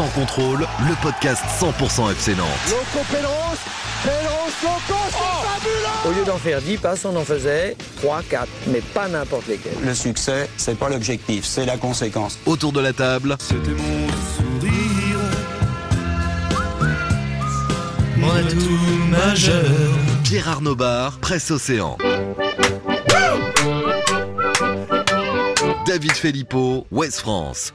Sans contrôle, le podcast 100% FC Nantes. Loco Pélos, Pélos, Loco, c'est fabuleux Au lieu d'en faire 10 passes, on en faisait 3, 4, mais pas n'importe lesquels. Le succès, c'est pas l'objectif, c'est la conséquence. Autour de la table, C'était mon sourire. Mon atout majeur. Pierre Arnaud Bar, Presse Océan. David Filippo, Ouest France.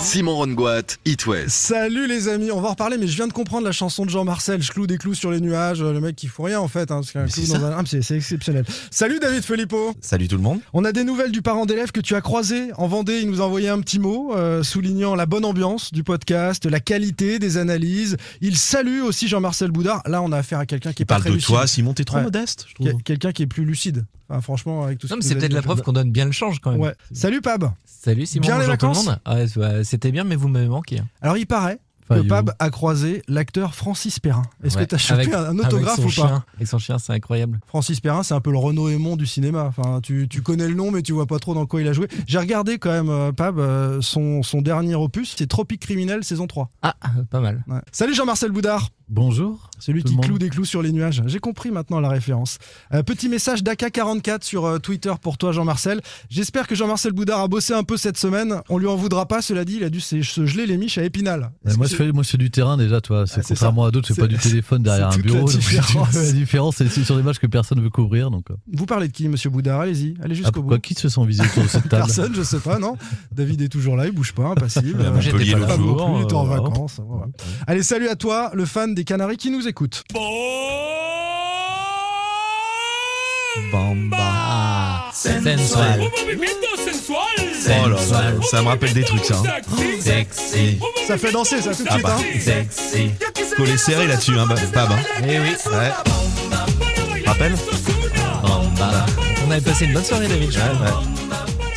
Simon Rongoat, It West. Salut les amis, on va en reparler, mais je viens de comprendre la chanson de Jean-Marcel, je cloue des clous sur les nuages, le mec qui fout rien en fait, hein, parce qu'un clou dans un... Ah, c'est c'est exceptionnel. Salut David Filippo Salut tout le monde. On a des nouvelles du parent d'élève que tu as croisé en Vendée, il nous a envoyé un petit mot euh, soulignant la bonne ambiance du podcast, la qualité des analyses, il salue aussi Jean-Marcel Boudard, là on a affaire à quelqu'un qui est pas Parle très de lucide. toi, Simon, t'es trop Ouais. modeste, je Quel- trouve. Quelqu'un qui est plus lucide. Enfin, franchement, avec tout ce Non, mais c'est peut-être la preuve qu'on donne bien le change quand même. Ouais. Salut Pab Salut Simon, Bien les vacances ouais, C'était bien, mais vous m'avez manqué. hein. Alors il paraît Enfin, que you. Pab a croisé l'acteur Francis Perrin. Est-ce Ouais. que tu as chopé Avec- un autographe ou pas. Avec son chien, c'est incroyable. Francis Perrin, c'est un peu le Renaud Aymon du cinéma. Enfin, tu, tu connais le nom, mais tu vois pas trop dans quoi il a joué. J'ai regardé quand même, euh, Pab, euh, son, son dernier opus, c'est Tropique Criminel, saison 3. Ah, pas mal. Ouais. Salut Jean-Marcel Boudard, Bonjour. celui qui le monde. cloue des clous sur les nuages. J'ai compris maintenant la référence. Euh, petit message d'AK44 sur euh, Twitter pour toi, Jean-Marcel. J'espère que Jean-Marcel Boudard a bossé un peu cette semaine. On lui en voudra pas, cela dit, il a dû se, se geler les miches à Épinal. Moi, je c'est- fais, moi, fais du terrain déjà, toi. C'est Ah, c'est contrairement ça. à d'autres, c'est C'est- pas du téléphone derrière c'est un la bureau. différence. la différence, c'est c'est sur des matchs que personne ne veut couvrir. Donc, euh. Vous parlez de qui, monsieur Boudard? Allez-y, allez ah, jusqu'au pourquoi bout. qui se sent visé autour de cette table? Personne, je sais pas, non? David est toujours là, il bouge pas, impassible. Montpellier non jour. il est en vacances. Allez, salut à toi, le fan des Canaries qui nous écoute. Bamba. Sensual. Oh là là, ça me rappelle des trucs, ça. hein. Sexy. Ça fait danser, ça, tout de Ah suite. bah. hein. Sexy. Collé serré là-dessus, hein, bah, Pab. hein. Eh oui. Ouais. Rappelle Bamba. On avait passé une bonne soirée, David. je crois.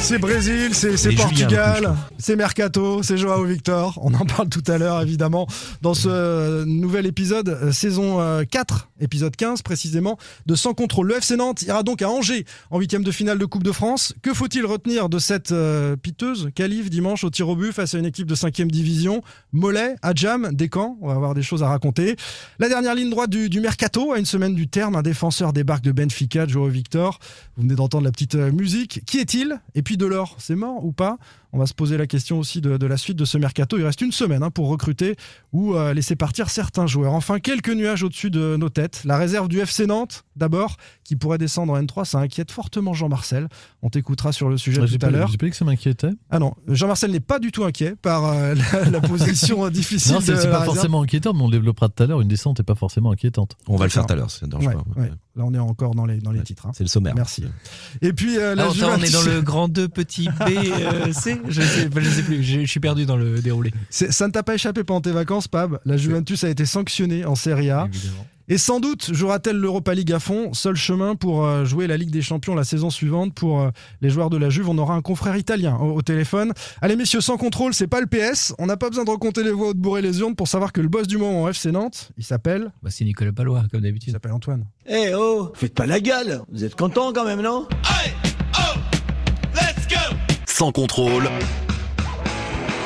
C'est Brésil, c'est Portugal, c'est Mercato, c'est Joao Victor. On en parle tout à l'heure, évidemment, dans ce euh, nouvel épisode, euh, saison euh, 4, épisode 15 précisément, de Sans contrôle. Le FC Nantes ira donc à Angers en huitième de finale de Coupe de France. Que faut-il retenir de cette euh, piteuse qualif dimanche au tir au but face à une équipe de 5 division? Mollet, Adjam, Descamps, on va avoir des choses à raconter. La dernière ligne droite du, du Mercato, à une semaine du terme, un défenseur débarque de Benfica, Joao Victor. Vous venez d'entendre la petite euh, musique. Qui est-il? Et puis Delors, c'est mort ou pas? On va se poser la question aussi de, de la suite de ce mercato. Il reste une semaine hein, pour recruter ou euh, laisser partir certains joueurs. Enfin, quelques nuages au-dessus de nos têtes. La réserve du FC Nantes, d'abord, qui pourrait descendre en N3, ça inquiète fortement Jean-Marcel. On t'écoutera sur le sujet Ouais, tout à l'heure. j'ai pas dit que ça m'inquiétait. Ah non, Jean-Marcel n'est pas du tout inquiet par euh, la, la position difficile Non, de c'est pas réserve. forcément inquiétant, mais on le développart tout à l'heure. Une descente n'est pas forcément inquiétante. On va le faire tout à l'heure, ça ne dérange Ouais, pas. ouais. Là, on est encore dans les, dans les Ouais. titres. hein. C'est le sommaire. Merci. Et puis, euh, la attends, on est Juventus- dans le grand 2 petit B euh, C je sais, je sais plus, je je suis perdu dans le déroulé. Ça ne t'a pas échappé pendant tes vacances, Pab? La Juventus a été sanctionnée en Serie A. Évidemment. Et sans doute jouera-t-elle l'Europa League à fond. Seul chemin pour euh, jouer la Ligue des Champions la saison suivante. Pour euh, les joueurs de la Juve, on aura un confrère italien au, au téléphone. Allez, messieurs, sans contrôle, c'est pas le PS. On n'a pas besoin de recompter les voix ou de bourrer les urnes pour savoir que le boss du moment en FC Nantes, il s'appelle. Bah, c'est Nicolas Palois, comme Il d'habitude. s'appelle Antoine. Eh oh, faites pas la gueule Vous êtes content quand même, non? Sans contrôle,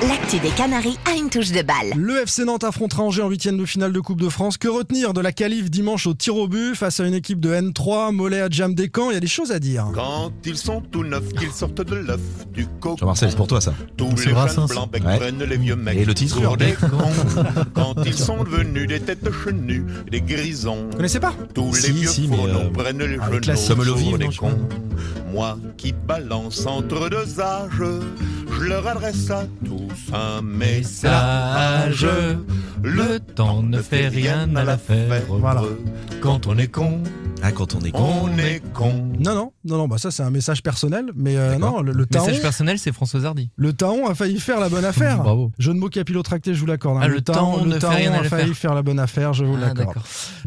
L'actu des Canaries a une touche de balle. Le FC Nantes affrontera Angers en huitième de finale de Coupe de France. Que retenir de la qualif dimanche au tir au but face à une équipe de N3, Mollet à Jam Descamps Il y a des choses à dire. Quand ils sont tout neufs, qu'ils sortent de l'œuf du coco. Jean-Marcel, c'est pour toi ça. Tous C'est les Brassens. jeunes blancs Ouais. prennent les vieux mecs. Et le titre pour des cons. Quand ils sont devenus des têtes chenues, des grisons. Vous connaissez pas? Tous les Si, vieux si, euh, prennent les ah, les genoux des cons. Moi qui balance entre deux âges, je leur adresse à tous un message. Message. Le temps ne fait rien à l'affaire. Voilà. Quand on est con, Ah, quand on est con. On est con. Non, non, non, non, bah ça c'est un message personnel, mais euh, non, le, le taon, message personnel, c'est François Hardy. le taon a failli faire la bonne affaire. Bravo. Jeu de mots capillotracté, je vous l'accorde. hein. Ah, le taon le ne fait taon rien à a failli faire la bonne affaire, je vous Ah, l'accorde.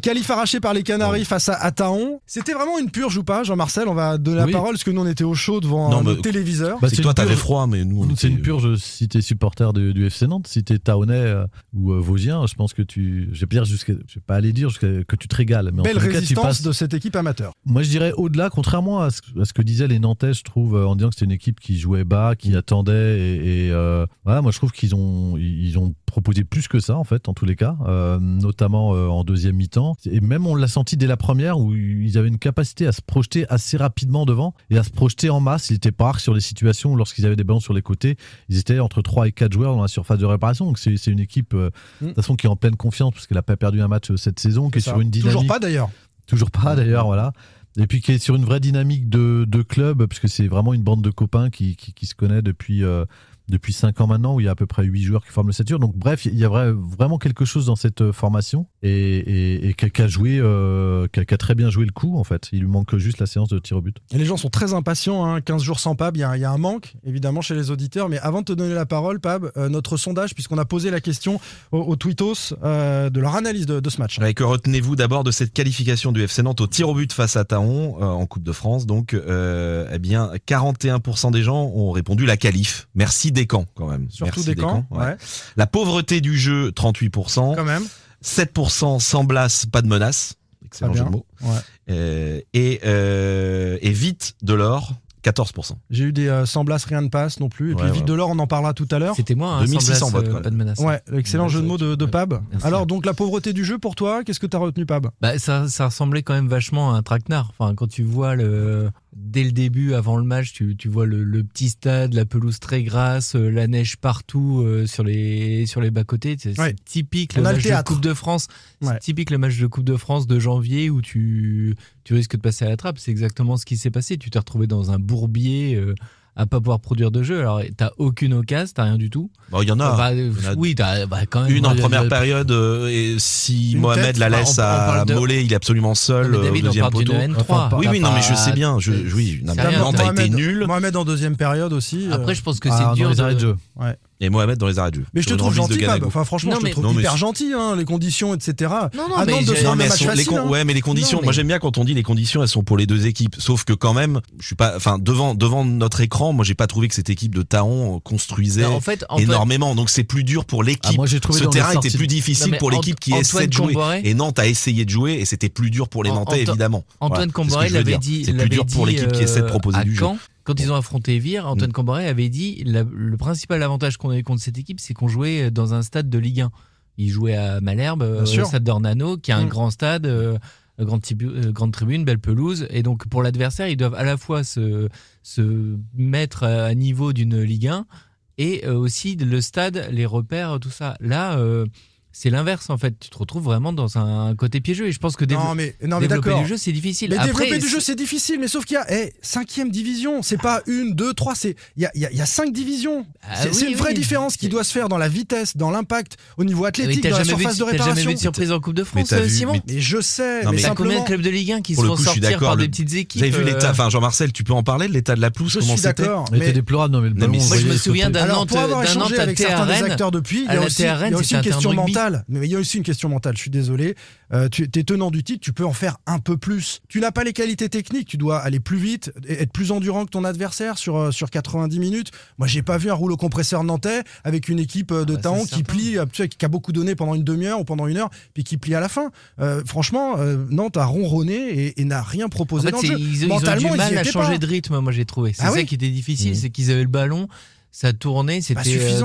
Qualif arraché par les Canaries face à, à Taon. C'était vraiment une purge ou pas, Jean-Marcel? On va donner Oui. la parole parce que nous on était au chaud devant Non, nos mais- téléviseurs. Bah, c'est toi une t'avais purge. froid, mais nous nous. on C'est était- une purge si t'es supporter du, du FC Nantes, si t'es Taonnais euh, ou euh, Vosgien, je pense que tu. Je vais dire jusqu'à. Je vais pas aller dire jusqu'à que tu te régales. Mais en Belle cas, tu résistance passes- de cette équipe amateur. Moi, je dirais au-delà, contrairement à ce, à ce que disaient les Nantais, je trouve, euh, en disant que c'était une équipe qui jouait bas, qui attendait. Et, et, euh, voilà, moi, je trouve qu'ils ont, ils ont proposé plus que ça, en fait, en tous les cas, euh, notamment en deuxième mi-temps. Et même, on l'a senti dès la première où ils avaient une capacité à se projeter assez rapidement devant et à se projeter en masse. Ils étaient pas sur les situations où, lorsqu'ils avaient des ballons sur les côtés, ils étaient entre 3 et 4 joueurs dans la surface de réparation. Donc, c'est une équipe, euh, Mm. de toute façon, qui est en pleine confiance parce qu'elle n'a pas perdu un match euh, cette saison, qui est sur une dynamique. Toujours pas d'ailleurs. Toujours pas d'ailleurs, voilà. Et puis qui est sur une vraie dynamique de, de club, puisque c'est vraiment une bande de copains qui, qui, qui se connaît depuis, euh, depuis 5 ans maintenant, où il y a à peu près 8 joueurs qui forment le Satur. Donc bref, il y a vra- vraiment quelque chose dans cette euh, formation et, et, et qui a- joué, euh, qui a, qui a très bien joué le coup en fait. Il lui manque juste la séance de tir au but. Et les gens sont très impatients, hein. 15 jours sans Pab, il y, a- il y a un manque évidemment chez les auditeurs. Mais avant de te donner la parole, Pab, euh, notre sondage, puisqu'on a posé la question aux, aux tweetos euh, de leur analyse de, de ce match. Ouais, que retenez-vous d'abord de cette qualification du FC Nantes au tir au but face à Taon euh, en Coupe de France Donc, euh, eh bien, 41% des gens ont répondu la qualif. Merci Descamps quand même. Surtout Merci des camps. ouais. Ouais. La pauvreté du jeu, 38%. Quand même. 7% sans blasse, pas de menace. Excellent Très jeu de mots. Ouais. Euh, et, euh, et vite de l'or, 14%. J'ai eu des euh, sans Blas, rien ne passe non plus. Et puis Ouais, Vite ouais. Delors, on en parlera tout à l'heure. C'était moi, hein, 2600 sans votes, Blas, euh, quand même. pas de menace. Ouais, excellent jeu de mots de, de. Pab. Merci. Alors, donc, la pauvreté du jeu pour toi, qu'est-ce que tu as retenu, Pab? Bah, ça, ça ressemblait quand même vachement à un traquenard. Enfin, quand tu vois le, dès le début, avant le match, tu, tu vois le, le petit stade, la pelouse très grasse, euh, la neige partout euh, sur les sur les bas côtés. C'est Ouais. typique On le match de. Coupe de France. Ouais. C'est typique le match de Coupe de France de janvier où tu tu risques de passer à la trappe. C'est exactement ce qui s'est passé. Tu t'es retrouvé dans un bourbier. euh, à pas pouvoir produire de jeu. Alors, t'as aucune occasion, t'as rien du tout. Bon, il y en a. Bah, y en a oui, t'as bah, quand même. Une en moi, première période, euh, et si Une Mohamed tête la laisse on- on à de- Mollet, il est absolument seul Non, euh, David, au on deuxième poteau. N3. Enfin, Oui, T'as oui, non, mais je pas- sais bien. Je, oui, a été Mohamed, nul. Mohamed en deuxième période aussi. euh, Après, je pense que Ah, c'est dans dur les arrêts de de, jeu. Et Mohamed dans les arrêts de jeu. Mais je te trouve gentil, Pab. Enfin, franchement, Non, je te trouve Non, hyper gentil, hein, les conditions, etc. Non, non, ah mais non, de Non, mais sont- les facile, con- hein. ouais, mais les conditions. Non, mais- Moi, j'aime bien quand on dit les conditions, elles sont pour les deux équipes. Sauf que quand même, je suis pas, enfin, devant, devant notre écran, moi, j'ai pas trouvé que cette équipe de Taon construisait en fait, énormément. Donc, c'est plus dur pour Ah, l'équipe. moi, j'ai trouvé Ce terrain était plus Non, difficile pour l'équipe qui Antoine essaie de jouer. Comboré- Et Nantes a essayé de jouer et c'était plus dur pour les An- Nantais, évidemment. Antoine veux l'avait dit. C'est plus dur pour l'équipe qui essaie de euh, proposer du jeu. Quand ils ont affronté Vire, Antoine Mm. Camboré avait dit la- le principal avantage qu'on avait contre cette équipe, c'est qu'on jouait dans un stade de Ligue 1. Il jouait à Malherbe, euh, au stade d'Ornano, qui est un Mm. grand stade, euh, grande, tibu- euh, grande tribune, belle pelouse. Et donc, pour l'adversaire, ils doivent à la fois se, se mettre à niveau d'une Ligue 1 et euh, aussi le stade, les repères, tout ça. Là, euh, c'est l'inverse en fait. Tu te retrouves vraiment dans un côté piégeux. Et je pense que dévelop- Non, mais, non, mais développer du jeu, c'est difficile. Mais Après, développer du jeu, c'est difficile, mais sauf qu'il y a eh, cinquième division, c'est pas une, deux, trois, c'est il y a, y a- il y a cinq divisions. Ah c'est oui, une vraie oui. différence qui doit se faire dans la vitesse, dans l'impact, au niveau Mais athlétique, dans la jamais, vu, surface de t'as jamais réparation. vu de surprise en Coupe de France, euh, vu- Simon mais- Mais je sais, Non, mais mais- T'as combien de clubs de Ligue 1 qui se font sortir par le- des petites équipes Vous avez vu euh, l'état, enfin Jean-Marcel, tu peux en parler de l'état de la pelouse Je Comment suis d'accord. Mais Mais c'était déplorable, mais mais moi, je me souviens d'un Nantes, pour avoir d'un échangé Nantes à avec certains des TRN, acteurs depuis, il y a aussi, une question rugby. Mentale. Mais il y a aussi une question mentale, je suis désolé. Euh, tu es tenant du titre, tu peux en faire un peu plus. Tu n'as pas les qualités techniques, tu dois aller plus vite, être plus endurant que ton adversaire sur, euh, sur 90 minutes. Moi, j'ai pas vu un rouleau compresseur nantais avec une équipe euh, de Ah bah, Taon qui plie, euh, tu sais, qui a beaucoup donné pendant une demi-heure ou pendant une heure, puis qui plie à la fin. Euh, franchement, Nantes a ronronné et, et n'a rien En proposé fait, dans c'est- le jeu. ils, ils ont Mentalement, du ils mal à changer pas. de rythme, moi j'ai trouvé. C'est Ah ça oui qui était difficile, Mhm. c'est qu'ils avaient le ballon, ça tournait, c'était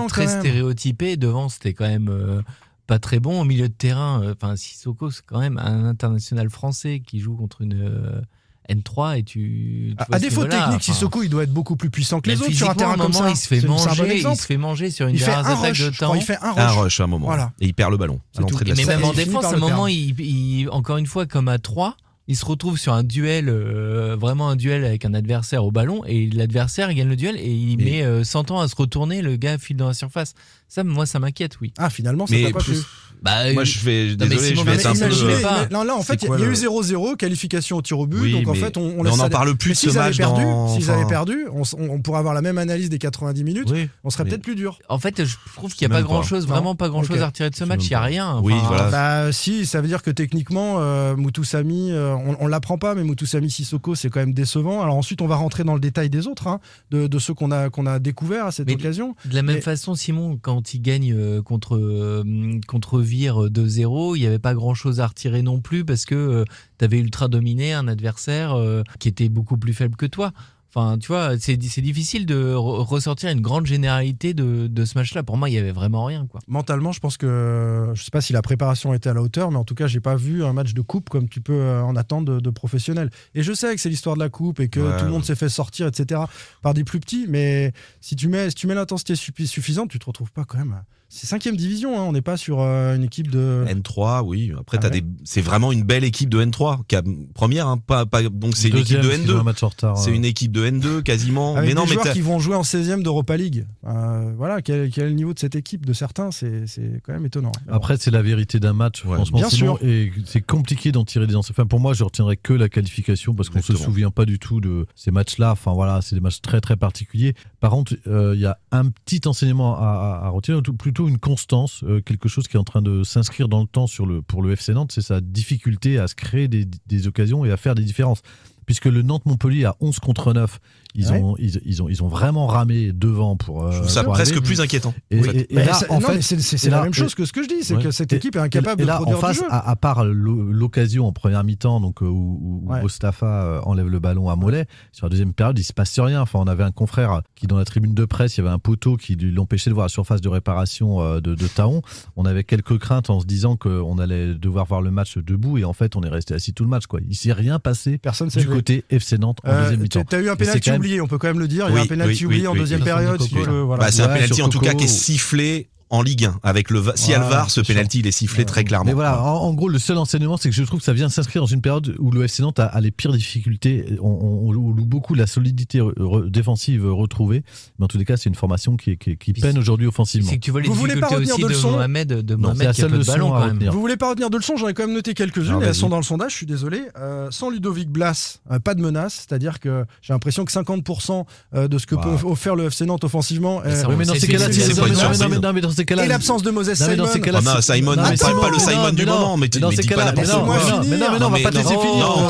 très stéréotypé. Devant, c'était quand même euh, pas très bon. Au milieu de terrain, euh, enfin Sissoko, c'est quand même un international français qui joue contre une euh, N3 et tu. tu À, défaut technique, enfin, Sissoko, il doit être beaucoup plus puissant que les autres sur un terrain comme ça. il se fait bon manger, il se fait manger sur une Il des fait rares un attaques rush, de temps. il fait un rush. Un rush à un moment. Voilà. Et il perd le ballon C'est à l'entrée tout. de la Mais même en défense, à un moment, il- encore une fois, comme à 3, il se retrouve sur un duel, euh, vraiment un duel avec un adversaire au ballon, et l'adversaire gagne le duel et il met euh, 100 ans à se retourner, le gars file dans la surface. Ça, moi, ça m'inquiète, oui. Ah, finalement, ça t'a pas plu. plus- Bah, Moi, je vais, mais désolé, Simon, je vais être un peu. imaginez- euh, pas. non, là, en fait, il y, a eu le- 0-0, qualification au tir au but. Oui, donc, en fait, on, on on n'en parle plus de s'ils ce avaient match perdu, dans- s'ils enfin- avaient perdu, on, on- on pourrait avoir la même analyse des 90 minutes. Oui. On serait Mais- peut-être plus dur. En fait, je trouve qu'il n'y a pas pas. grand chose, Non. vraiment pas grand chose Ok. à retirer de ce match. Il n'y a pas. rien. Oui, voilà. Bah si, ça veut dire que techniquement, euh, Mutusami, euh, on, on l'apprend pas, mais Mutusami Sissoko, c'est quand même décevant. Alors ensuite, on va rentrer dans le détail des autres, hein, de, de ceux qu'on a qu'on a découvert à cette Mais- occasion. De la même Mais- façon, Simon, quand il gagne contre, contre Vire 2-0, il n'y avait pas grand-chose à retirer non plus parce que tu avais ultra dominé un adversaire euh, qui était beaucoup plus faible que toi. Enfin, tu vois, c'est difficile de re- ressortir une grande généralité de, de ce match-là. Pour moi, il y avait vraiment rien. Quoi. Mentalement, je pense que je sais pas si la préparation était à la hauteur, mais en tout cas, j'ai pas vu un match de coupe comme tu peux euh, en attendre de, de professionnels. Et je sais que c'est l'histoire de la coupe et que Ouais, tout le monde s'est fait sortir, etc. par des plus petits, mais si tu mets si tu mets l'intensité suffi- suffisante, tu te retrouves pas quand même. C'est cinquième division, hein, on n'est pas sur euh, une équipe de. N3, oui. Après, Ah ouais. des, c'est vraiment une belle équipe de N3. qui a- première, hein, pas, pas, donc c'est une équipe de parce qu'ils ont un N2. match en retard. C'est euh. une équipe de N2 quasiment. Avec mais non, des mais joueurs qui vont jouer en 16e d'Europa League. Euh, voilà, quel, quel est le niveau de cette équipe de certains, c'est c'est quand même étonnant. Après, c'est la vérité d'un match, Ouais, franchement. bien sûr. Et c'est compliqué d'en tirer des enseignements. Enfin, pour moi, je retiendrai que la qualification parce qu'on se Exactement. souvient pas du tout de ces matchs-là. Enfin, voilà, c'est des matchs très, très particuliers. Par contre, euh, il y a un petit enseignement à, à- à retirer, ou une constance, euh, quelque chose qui est en train de s'inscrire dans le temps sur le, pour le FC Nantes, c'est sa difficulté à se créer des, des occasions et à faire des différences. Puisque le Nantes-Montpellier à 11 contre 9, ils, Ouais. ont, ils, ils ont, ils ont vraiment ramé devant pour. euh, je trouve ça pour presque plus inquiétant. Et, en fait. et- et Mais là, en fait, c'est la même chose que ce que je dis, c'est Ouais. que cette et- équipe est incapable et de là, produire en face, du jeu. À, à part l'o- l'occasion en première mi-temps, donc euh, où, où Ouais. Mostafa euh, enlève le ballon à Mollet, sur la deuxième période, il se passe rien. Enfin, on avait un confrère qui, dans la tribune de presse, il y avait un poteau qui l'empêchait de voir la surface de réparation de, de Taon. On avait quelques craintes en se disant qu'on allait devoir voir le match debout, et en fait, on est resté assis tout le match. Quoi. Il s'est rien passé Personne du côté FC Nantes en Euh, deuxième mi-temps. T'as eu un pénalty oublié, on peut quand même le dire. Il y a Oui, un pénalty oui, oublié en deuxième période. Voilà. Bah, c'est un penalty en tout cas qui est sifflé en Ligue 1 avec le si elle Voilà, VAR ce penalty il est sifflé très clairement. Mais voilà, en, en gros, le seul enseignement, c'est que je trouve que ça vient s'inscrire dans une période où le FC Nantes a, a les pires difficultés. On, on- on loue beaucoup la solidité re- re- défensive retrouvée. Mais en tous les cas, c'est une formation qui, qui- peine aujourd'hui offensivement. C'est que tu vois les Vous voulez pas retenir aussi de de, leçons Mohamed, de c'est Mohamed la qui a seule peu de leçon ballon à quand même. Vous voulez pas retenir de leçons J'en ai quand même noté quelques-unes. Et elles sont dans le sondage, je suis désolé. Euh, sans Ludovic Blas, euh, pas de menace. C'est-à-dire que j'ai l'impression que 50% euh, de ce que Bah. peut offrir le FC Nantes offensivement. Mais euh, mais dans C'est- ces cas-là, ces cas-là, et l'absence de Moses Non, mais dans Simon. ces cas-là, non, Simon, Simon, pas le Simon non, du moment, mais tu dis pas cas-là, mais non, mais non, on va pas te laisser finir. non,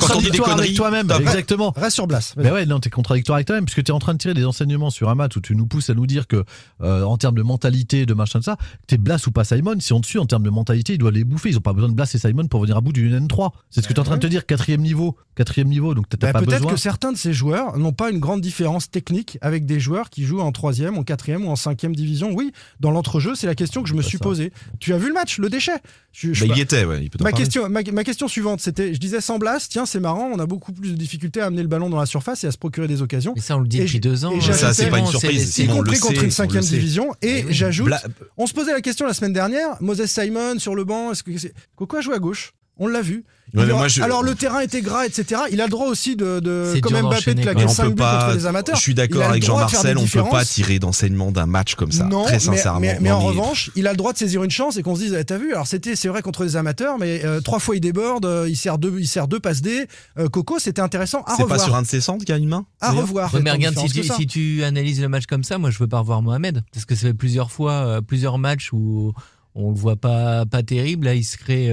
quand on dit des conneries, toi-même. Exactement. Reste sur Blas. vas-y. Mais ouais, non, t'es contradictoire avec toi-même, puisque t'es en train de tirer des enseignements sur un match où tu nous pousses à nous dire que, euh, en termes de mentalité, de machin de ça, t'es Blas ou pas Simon, si on dessus, en termes de mentalité, ils doivent les bouffer. Ils ont pas besoin de Blas et Simon pour venir à bout du N3. C'est ce que t'es en train de te dire, quatrième niveau, quatrième niveau, donc t'as Bah, pas Peut-être besoin. que certains de ces joueurs n'ont pas une grande différence technique avec des joueurs qui jouent en troisième, en quatrième ou en cinquième division. Oui, dans l'entrejeu, c'est la question que je me suis ça. posée. Tu as vu le match, le déchet? Je- je- Bah, il y était, ouais, il peut t'en Ma parler. question, ma, ma question suivante, c'était, je disais sans Blas, tiens, c'est marrant, on a beaucoup plus de difficultés à amener le ballon dans la surface et à se procurer des occasions. Mais ça, on le dit Et depuis j'ai- deux ans. et hein. Ça, c'est pas une surprise, c'est- y Simon, on compris contre sait, une cinquième division. Et oui. j'ajoute, Bla- on se posait la question la semaine dernière, Moses Simon sur le banc, est-ce que c'est... Coco a joué à gauche? On l'a vu. Ouais, Il mais aura- moi, je- Alors le terrain était gras, etc. Il a le droit aussi de, de C'est comme dur Mbappé, de claquer Mais on 5 peut buts pas. contre les amateurs. Je suis d'accord avec Jean-Marcel, on peut pas tirer d'enseignement d'un match comme ça. Non, très mais- sincèrement. mais, en revanche, il a le droit de saisir une chance et qu'on se dise, eh, t'as vu, alors c'était, c'est vrai contre les amateurs, mais euh, trois fois il déborde, euh, il sert deux, il sert deux passes D. Euh, Coco, c'était intéressant à c'est revoir. pas sur un de ses centres qu'il y a une main À revoir. Ouais, mais Tant regarde, si tu, si tu analyses le match comme ça, moi je veux pas revoir Mohamed. Parce que ça fait plusieurs fois, plusieurs matchs où on le voit pas, pas terrible. Là, il se crée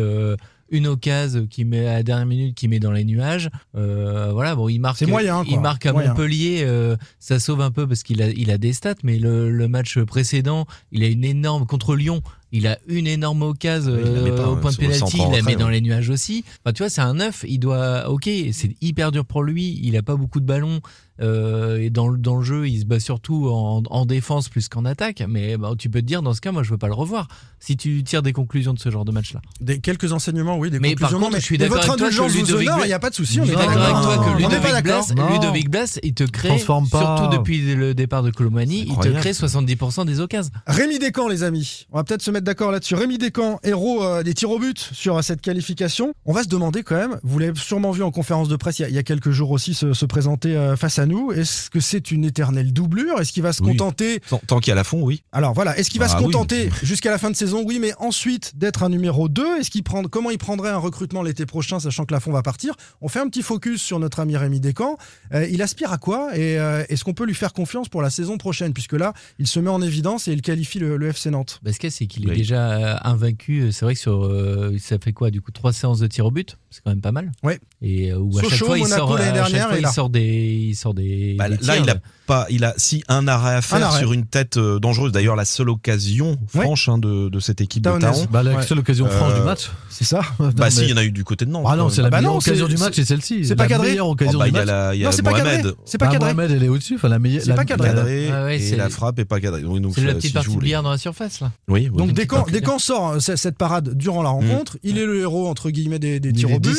une occasion qui met à la dernière minute, qui met dans les nuages. Euh, voilà, bon, il marque, C'est moyen, il quoi. marque à Moyen. Montpellier. euh, ça sauve un peu parce qu'il a, il a des stats, mais le, le match précédent, il a une énorme contre Lyon. Il a une énorme occasion euh, pas, au point de pénalty, il la met dans ouais. les nuages aussi. Enfin, tu vois, c'est un neuf. Il doit, ok, c'est hyper dur pour lui. Il a pas beaucoup de ballons. Euh, et dans, le- dans le jeu, il se bat surtout en, en défense plus qu'en attaque. Mais bah, tu peux te dire, dans ce cas, moi, je veux pas le revoir. Si tu tires des conclusions de ce genre de match-là. Des, quelques enseignements, oui, des Mais par conclusions. contre, non, je suis d'accord avec toi que indulgence vous Ludovic il n'y a pas de souci. On est d'accord avec toi que Ludovic. Blas, Non. Ludovic Blas, il te crée, Transforme pas. surtout depuis le départ de Colomani, il te crée 70% des occasions. Rémi Descamps, les amis. On va peut-être se mettre d'accord là-dessus. Rémi Descamps, héros euh, des tirs au but sur euh, cette qualification. On va se demander quand même, vous l'avez sûrement vu en conférence de presse il y a, il y a quelques jours aussi se, se présenter euh, face à nous. Est-ce que c'est une éternelle doublure? Est-ce qu'il va se Oui. contenter Tant, tant qu'il y a la fond, oui. Alors voilà, est-ce qu'il va Ah se oui. contenter jusqu'à la fin de saison? Oui, mais ensuite d'être un numéro 2, est-ce qu'il prend comment il prendrait un recrutement l'été prochain, sachant que Lafont va partir? On fait un petit focus sur notre ami Rémi Descamps. Euh, il aspire à quoi? Et euh, est-ce qu'on peut lui faire confiance pour la saison prochaine? Puisque là, il se met en évidence et il qualifie le, le FC Nantes. Bah, ce qu'il c'est qu'il est déjà euh, invaincu. C'est vrai que sur, euh, ça fait quoi Du coup, trois séances de tir au but, c'est quand même pas mal. Ouais. Et euh, où à chaque fois, il Monaco sort, chaque fois, il sort des, il sort des. Bah, des là, il a pas, il a si un arrêt à faire Un arrêt. sur une tête euh, dangereuse. D'ailleurs, la seule occasion franche hein, de, de cette équipe de Taon. Bah, la Ouais. seule occasion franche Euh, du match. C'est ça Bah si, il y en a eu du côté de Nantes. Ah non, c'est la Ah bah meilleure non, occasion c'est- du match, c'est celle-ci. c'est pas la cadré. meilleure Oh, occasion bah, du il y a match. la, il y a Non, c'est pas cadré. C'est pas Bah, cadré. Mohamed, elle est au-dessus. Enfin, la meilleure. C'est la- pas cadré. Cadré, Ah ouais, et c'est- la frappe est pas cadrée. C'est la petite partie billard dans la surface, là. Oui. Donc pas Descamps sort euh, cette parade durant la rencontre. Il est le héros entre guillemets des, tirs au but.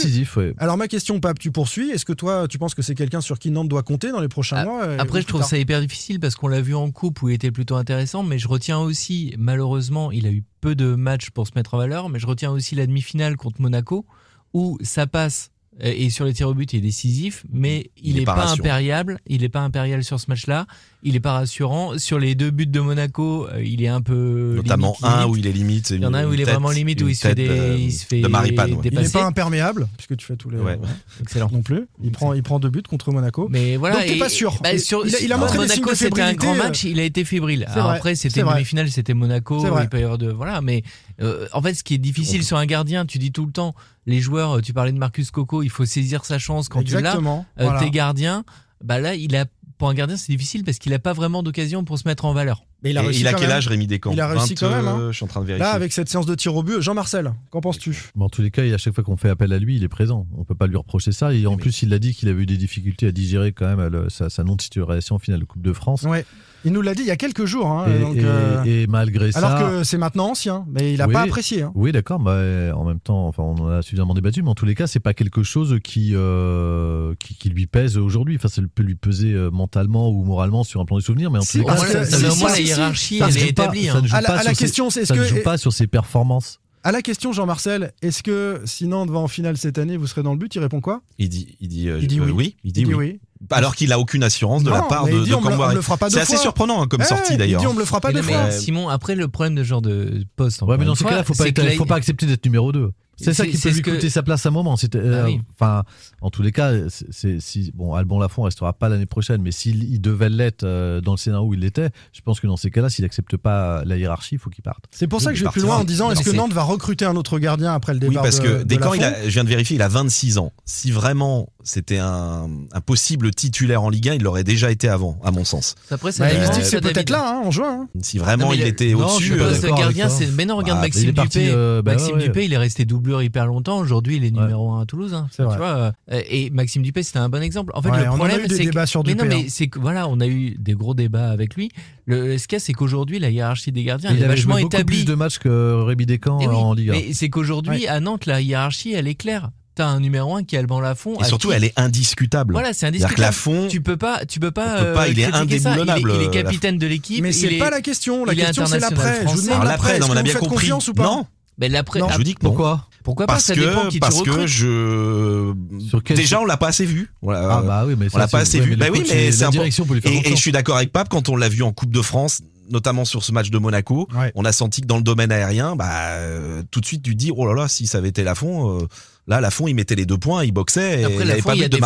Alors ma question, Pape, tu poursuis. Est-ce que toi, tu penses que c'est quelqu'un sur qui Nantes doit compter dans les prochains Ah, mois euh, Après, ou je trouve ça hyper difficile parce qu'on l'a vu en coupe où il était plutôt intéressant, mais je retiens aussi, malheureusement, il a eu peu de matchs pour se mettre en valeur, mais je retiens aussi la demi-finale contre Monaco où ça passe euh, et sur les tirs au but il est décisif, mais il Il est n'est pas impériable, il n'est pas impérial sur ce match-là, il n'est pas rassurant. Sur les deux buts de Monaco, euh, il est un peu Notamment limite, un limite. où il est limite. Il y en a un où il est vraiment limite, où il se fait des- il se fait de Maripane. ouais. Il n'est pas imperméable, puisque tu fais tous les. Ouais. Excellent. Non plus. Il prend, il prend deux buts contre Monaco. Mais voilà, Donc, t'es pas sûr. bah, sur- il a- il a sur montré Monaco, c'était un grand euh. match, il a été fébrile. C'est Alors vrai, après, c'était une demi-finale, c'était Monaco, il peut y avoir de voilà, mais euh, en fait, ce qui est difficile sur un gardien, tu dis tout le temps, les joueurs, tu parlais de Marcus Coco, il faut saisir sa chance quand tu l'as. Exactement. Euh, voilà. T'es gardien, bah là, il a pour un gardien, c'est difficile parce qu'il a pas vraiment d'occasion pour se mettre en valeur. Mais il a Et réussi il a quel même. âge, Rémi Descamps Il a réussi 20, quand même, hein. euh, Je suis en train de vérifier. Là, avec cette séance de tir au but, Jean-Marcel, qu'en penses-tu? En tous les cas, à chaque fois qu'on fait appel à lui, il est présent. On peut pas lui reprocher ça. Et en Mais- plus, il a dit qu'il avait eu des difficultés à digérer quand même le- sa, sa non-titularisation en finale de Coupe de France. Ouais. Il nous l'a dit il y a quelques jours. hein, Et, donc, et- euh, et malgré ça. Alors que c'est maintenant ancien, mais il n'a Oui. pas apprécié. hein. Oui, d'accord. En même temps, enfin, on en a suffisamment débattu, mais en tous les cas, c'est pas quelque chose qui, euh, qui, qui lui pèse aujourd'hui. Enfin, ça peut lui peser euh, mentalement ou moralement sur un plan des souvenirs, mais en tous les cas, la hiérarchie, ça ne elle est joue pas- établie. ça hein. ne joue À la- pas à la sur ses- question, c'est ça ne joue pas sur ses performances. À la question, Jean-Marcel, est-ce que si Nantes va en finale cette année, vous serez dans le but? Il répond quoi? Il dit, il dit, euh, Il dit euh, oui. Il dit oui. Alors qu'il a aucune assurance de la part de, dit, de Camboire. C'est assez fois. surprenant hein, comme Eh, sortie d'ailleurs. On me le fera pas deux non, fois. mais Simon, après, le problème de ce genre de poste, Ouais, mais dans fois, cas-là, faut pas, être- faut pas accepter d'être numéro 2. C'est ça qui peut lui que- coûter sa place à un moment. Euh, Ah oui. Enfin, en tous les cas, c'est, si bon, Albon Lafont restera pas l'année prochaine, mais s'il il devait l'être euh, dans le scénario où il l'était, je pense que dans ces cas-là, s'il accepte pas la hiérarchie, il faut qu'il parte. C'est pour ça que je vais plus loin en disant est-ce que Nantes va recruter un autre gardien après le Oui, départ parce de, que de Descamps, il Lafont a, je viens de vérifier, il a 26 ans. Si vraiment c'était un, un possible titulaire en Ligue 1, il l'aurait déjà été avant, à mon sens. Après, ça Bah, il dépend, se dit que ça, c'est David. peut-être là, hein, en juin. hein. Si vraiment Non, il était non, je au-dessus, gardien, c'est. Mais non, regarde Bah, Maxime est parti, Dupé. euh, bah Maxime ouais. Dupé, il est resté doublure hyper longtemps. Aujourd'hui, il est Ouais. numéro 1 à Toulouse. hein. Tu vrai. vois, euh, et Maxime Dupé, c'était un bon exemple. En fait, Ouais, le a problème, eu des c'est que- mais non, hein. mais c'est que voilà, on a eu des gros débats avec lui. Le, ce qu'il y a, c'est qu'aujourd'hui, la hiérarchie des gardiens, elle il est avait vachement établie. plus de matchs que Rémi Descamps oui, en Ligue 1. Mais c'est qu'aujourd'hui, à Nantes, la hiérarchie, elle est claire. T'as un numéro 1 qui est Alban Lafont. et surtout qui- elle est indiscutable. Voilà, c'est C'est-à-dire que indiscutable. Lafont, Tu peux pas, tu peux pas. Peut pas, il est ça. Il est- indéboulonnable, Il est, euh, capitaine de l'équipe. Mais c'est est- pas la question. La est question, c'est l'après. Je vous demande l'après. on a bien compris. confiance ou pas Non, Mais l'après. je vous dis que non. Pourquoi Pourquoi pas Parce Ça dépend que, qui parce tu que je. Sur quel- Déjà, on l'a pas assez vu. Voilà. Ah bah oui, mais ça, l'a pas assez ouais, vu. Bah oui, mais c'est la un peu- direction pour lui faire Et, et je suis d'accord avec Pape, quand on l'a vu en Coupe de France, notamment sur ce match de Monaco, Ouais. on a senti que dans le domaine aérien, bah, euh, tout de suite, tu dis, oh là là, si ça avait été Lafont, euh, là, Lafont, il mettait les deux points, il boxait, et Après, il n'avait pas il de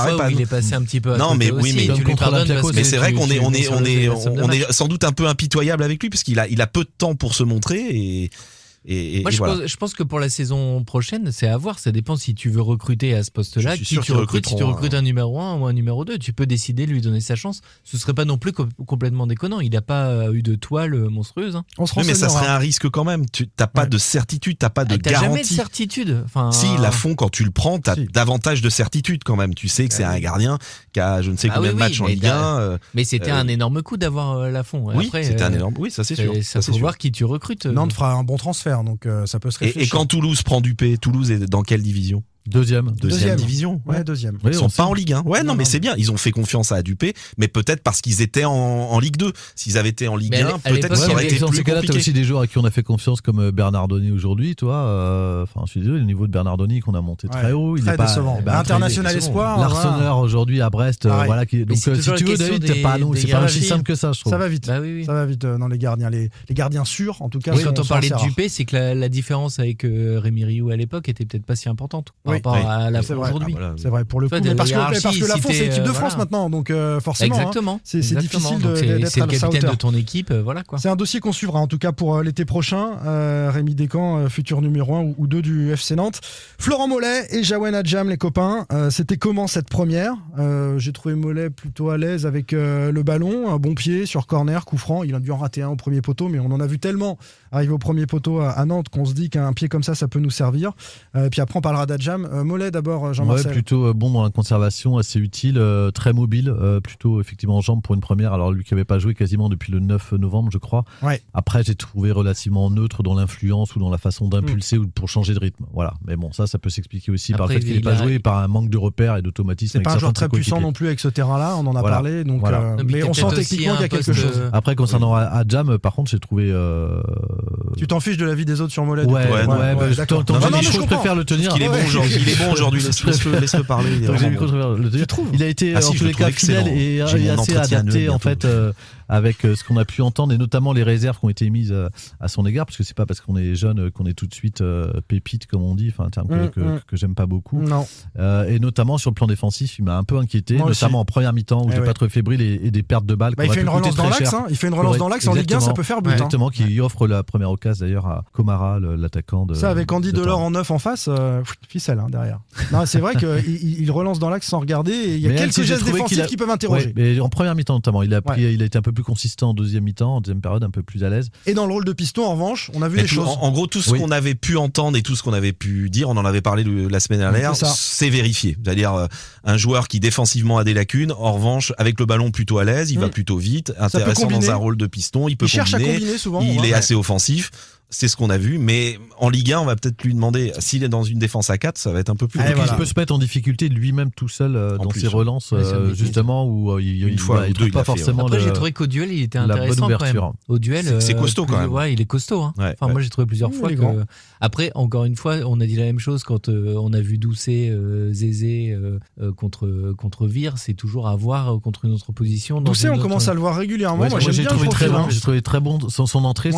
est passé un petit peu à Non, mais oui, mais- tu lui Mais c'est vrai qu'on est, on est, on est, on, on est sans doute un peu impitoyable avec lui, parce qu'il a, il a peu de temps pour se montrer, et, et, et Moi, je, voilà. pense, je pense que pour la saison prochaine, c'est à voir. Ça dépend si tu veux recruter à ce poste-là. Qui tu recrutes Si tu recrutes un numéro 1 ou un numéro 2, tu peux décider de lui donner sa chance. Ce serait pas non plus co- complètement déconnant. Il n'a pas euh, eu de toile euh, monstrueuse. Hein. On se Oui, mais ça serait un risque quand même. Tu n'as pas Ouais. de certitude, t'as pas de Ah, T'as jamais de garantie. certitude. Enfin, Si, la fond, quand tu le prends, t'as Si. davantage de certitude quand même. Tu sais que c'est un gardien qui a je ne sais Ah combien oui, de matchs oui, en mais Ligue t'as- 1. euh, Mais c'était Euh, un énorme coup d'avoir euh, la fond. oui, c'était un euh, énorme. Oui, ça c'est sûr. Ça, Ça, c'est faut voir qui tu recrutes. euh. Nantes fera un bon transfert, donc euh, ça peut se Et, réfléchir. et quand Toulouse prend du P, Toulouse est dans quelle division? Deuxième. Deuxième, division. Ouais, deuxième. Ils sont on pas sait. en Ligue 1. Ouais, non, Non, mais non. c'est bien. Ils ont fait confiance à Dupé, mais peut-être parce qu'ils étaient en, en Ligue 2. S'ils avaient été en Ligue Mais à 1, l'é- à peut-être ça aurait été dans plus ces cas-là, t'as compliqué. aussi des joueurs à qui on a fait confiance comme euh, Bernardoni aujourd'hui, toi. euh, Enfin, je suis désolé, le niveau de Bernardoni qu'on a monté Ouais, très haut, il très est pas décevant. eh ben, International espoir, L'Arseneur aujourd'hui à Brest, euh, voilà. Qui, donc euh, si tu veux, David, pas c'est pas aussi simple que ça, je trouve. Ça va vite. Bah oui, oui. Ça va vite dans les gardiens. Les, gardiens sûrs, en tout cas. Oui, sont- quand on sont parlait de. Dupé, c'est que la, différence avec Rémi Rioux à l'époque était peut-être pas si importante par Oui. rapport Oui. à la aujourd'hui. Ah, voilà. C'est vrai, pour le coup. de parce, que, hiérarchie, parce que la France, c'est l'équipe de euh, France voilà. maintenant, donc euh, forcément. hein, Exactement. c'est- difficile de- d'être à le capitaine hauteur. de ton équipe, euh, voilà quoi. C'est un dossier qu'on suivra en tout cas pour l'été prochain. Euh, Rémi Descamps, futur numéro 1 ou 2 du FC Nantes. Florent Mollet et Jawen Adjam, les copains. C'était comment cette première? J'ai trouvé Mollet plutôt à l'aise avec le ballon, un bon pied sur corner, coup franc. Il a dû en rater un au premier poteau, mais on en a vu tellement arriver au premier poteau à, à Nantes qu'on se dit qu'un pied comme ça, ça peut nous servir. Puis après, on parlera d'Adjam. Euh, Mollet d'abord, euh, Ouais, Jean-Marcel. plutôt euh, bon dans la conservation, assez utile, euh, très mobile, euh, plutôt effectivement en jambes pour une première. Alors lui qui avait pas joué quasiment depuis le 9 novembre, je crois. Ouais. Après, j'ai trouvé relativement neutre dans l'influence ou dans la façon d'impulser ou pour changer de rythme. Voilà. Mais bon, ça, ça peut s'expliquer aussi par le fait qu'il n'ait pas joué et par un manque de repères et d'automatisme. c'est pas un joueur très puissant non plus avec ce terrain-là, on en a Voilà. parlé. Donc, Voilà. euh, mais on sent techniquement qu'il y a quelque chose. Après, concernant Adjam, par contre, j'ai trouvé. euh, Tu t'en fiches de la vie des autres sur Mollet Ouais, ouais, ouais, bah, ton Non, non, Jamie mais je préfère le tenir. Il est bon Ouais. Il est bon aujourd'hui. Laisse- Laisse-le parler. il est Donc, bon. Le trouves Il a été Ah en si, tous le les cas fidèle et, mon assez adapté en fait euh, avec euh, ce qu'on a pu entendre et notamment les réserves qui ont été mises euh, à son égard parce que c'est pas parce qu'on est jeune euh, qu'on est tout de suite pépite comme on dit, enfin un terme que, Mm, que, mm. que j'aime pas beaucoup. Non. Et notamment sur le plan défensif, il m'a un peu inquiété, Moi aussi. notamment en première mi-temps où Eh j'ai ouais. pas trouvé fébrile et, et des pertes de balles. Bah, il fait une relance dans l'axe. hein. Il fait une relance dans l'axe en Ligue 1, ça peut faire but. hein. Exactement, qui offre la première occasion d'ailleurs à Comara, l'attaquant de. Ça, avec Andy de Delors en neuf en face, euh, ficelle hein, derrière. Non, c'est vrai qu'il il- il relance dans l'axe sans regarder et il y a Mais quelques gestes défensifs a- qui peuvent interroger. Ouais, mais en première mi-temps notamment, il a pris, il a été un peu plus consistant en deuxième mi-temps, en deuxième période un peu plus à l'aise. Et dans le rôle de piston, en revanche, on a vu Mais tout- choses. En, en gros, tout ce Oui. qu'on avait pu entendre et tout ce qu'on avait pu dire, on en avait parlé le- la semaine dernière, C'est vérifié. C'est-à-dire euh, un joueur qui défensivement a des lacunes, en revanche, avec le ballon plutôt à l'aise, il Mm. va plutôt vite, intéressant combiner. dans un rôle de piston, il peut Il cherche à combiner, combiner souvent. il est assez offensif. C'est ce qu'on a vu, mais en Ligue 1, on va peut-être lui demander s'il est dans une défense à 4, ça va être un peu plus Ah, et compliqué. voilà. Il peut se mettre en difficulté lui-même tout seul euh, dans plus, ses relances, Ouais, euh, justement, où euh, il, Une il, fois il deux, il pas l'a fait, ouais. forcément Après, j'ai trouvé qu'au duel, il était bonne intéressant quand même. Au duel, C'est- euh, costaud, quand même. Ouais, il est costaud. hein. Ouais, enfin, ouais. moi, j'ai trouvé plusieurs Mmh, fois que. grand. Après, encore une fois, on a dit la même chose quand euh, on a vu Doucet, euh, Zézé contre contre Vire. C'est toujours à voir contre une autre position. Doucet, on commence à le voir régulièrement. Moi, j'ai trouvé très bon. hein. J'ai trouvé très bon son, entrée.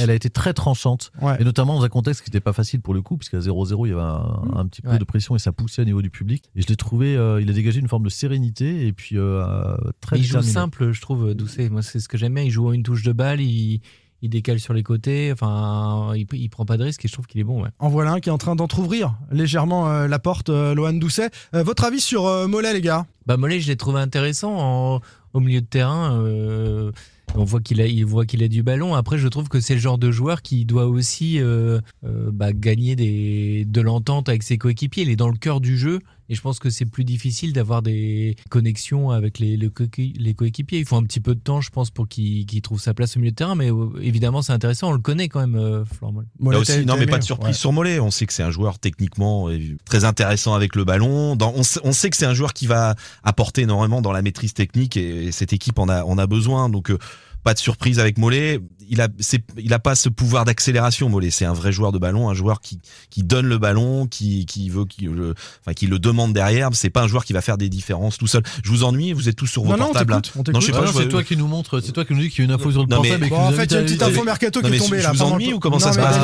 Elle a été très tranchante Ouais. et notamment dans un contexte qui n'était pas facile pour le coup, puisqu'à 0-0 il y avait un, un petit peu Ouais. de pression et ça poussait au niveau du public. Et je l'ai trouvé, euh, il a dégagé une forme de sérénité et puis euh, très il joue simple, je trouve, Doucet. Moi, c'est ce que j'aime bien. Il joue à une touche de balle, il, il décale sur les côtés. Enfin, il, il prend pas de risque et je trouve qu'il est bon. Ouais. En voilà un qui est en train d'entrouvrir légèrement euh, la porte, euh, Lohan Doucet. Euh, votre avis sur euh, Mollet, les gars? Bah Mollet, je l'ai trouvé intéressant en- au milieu de terrain. On voit qu'il a, il voit qu'il a du ballon. Après, je trouve que c'est le genre de joueur qui doit aussi euh, euh, bah, gagner des, de l'entente avec ses coéquipiers. Il est dans le cœur du jeu. Et je pense que c'est plus difficile d'avoir des connexions avec les, le coéqui- les coéquipiers. Il faut un petit peu de temps, je pense, pour qu'il trouve sa place au milieu de terrain. Mais euh, évidemment, c'est intéressant. On le connaît quand même, euh, Florent Mollet. Mollet, Là aussi, non, mais pas de surprise Ouais. sur Mollet. On sait que c'est un joueur techniquement euh, très intéressant avec le ballon. Dans, on, sait, on sait que c'est un joueur qui va apporter énormément dans la maîtrise technique et, et cette équipe en a, en a besoin. Donc, euh, pas de surprise avec Mollet. Il a, il a pas ce pouvoir d'accélération, Mollet. C'est un vrai joueur de ballon, un joueur qui, qui donne le ballon, qui, qui veut, qui le, enfin, qui le demande derrière. C'est pas un joueur qui va faire des différences tout seul. Je vous ennuie, vous êtes tous sur vos Non, portables. on Non, je sais pas, je c'est toi qui nous montre, c'est toi qui nous dis qu'il y a une info sur le mais- portable. Bon, vous en fait, il y a une petite info mercato qui est mais tombée je là. vous pendant ennuie ou comment ça se mais passe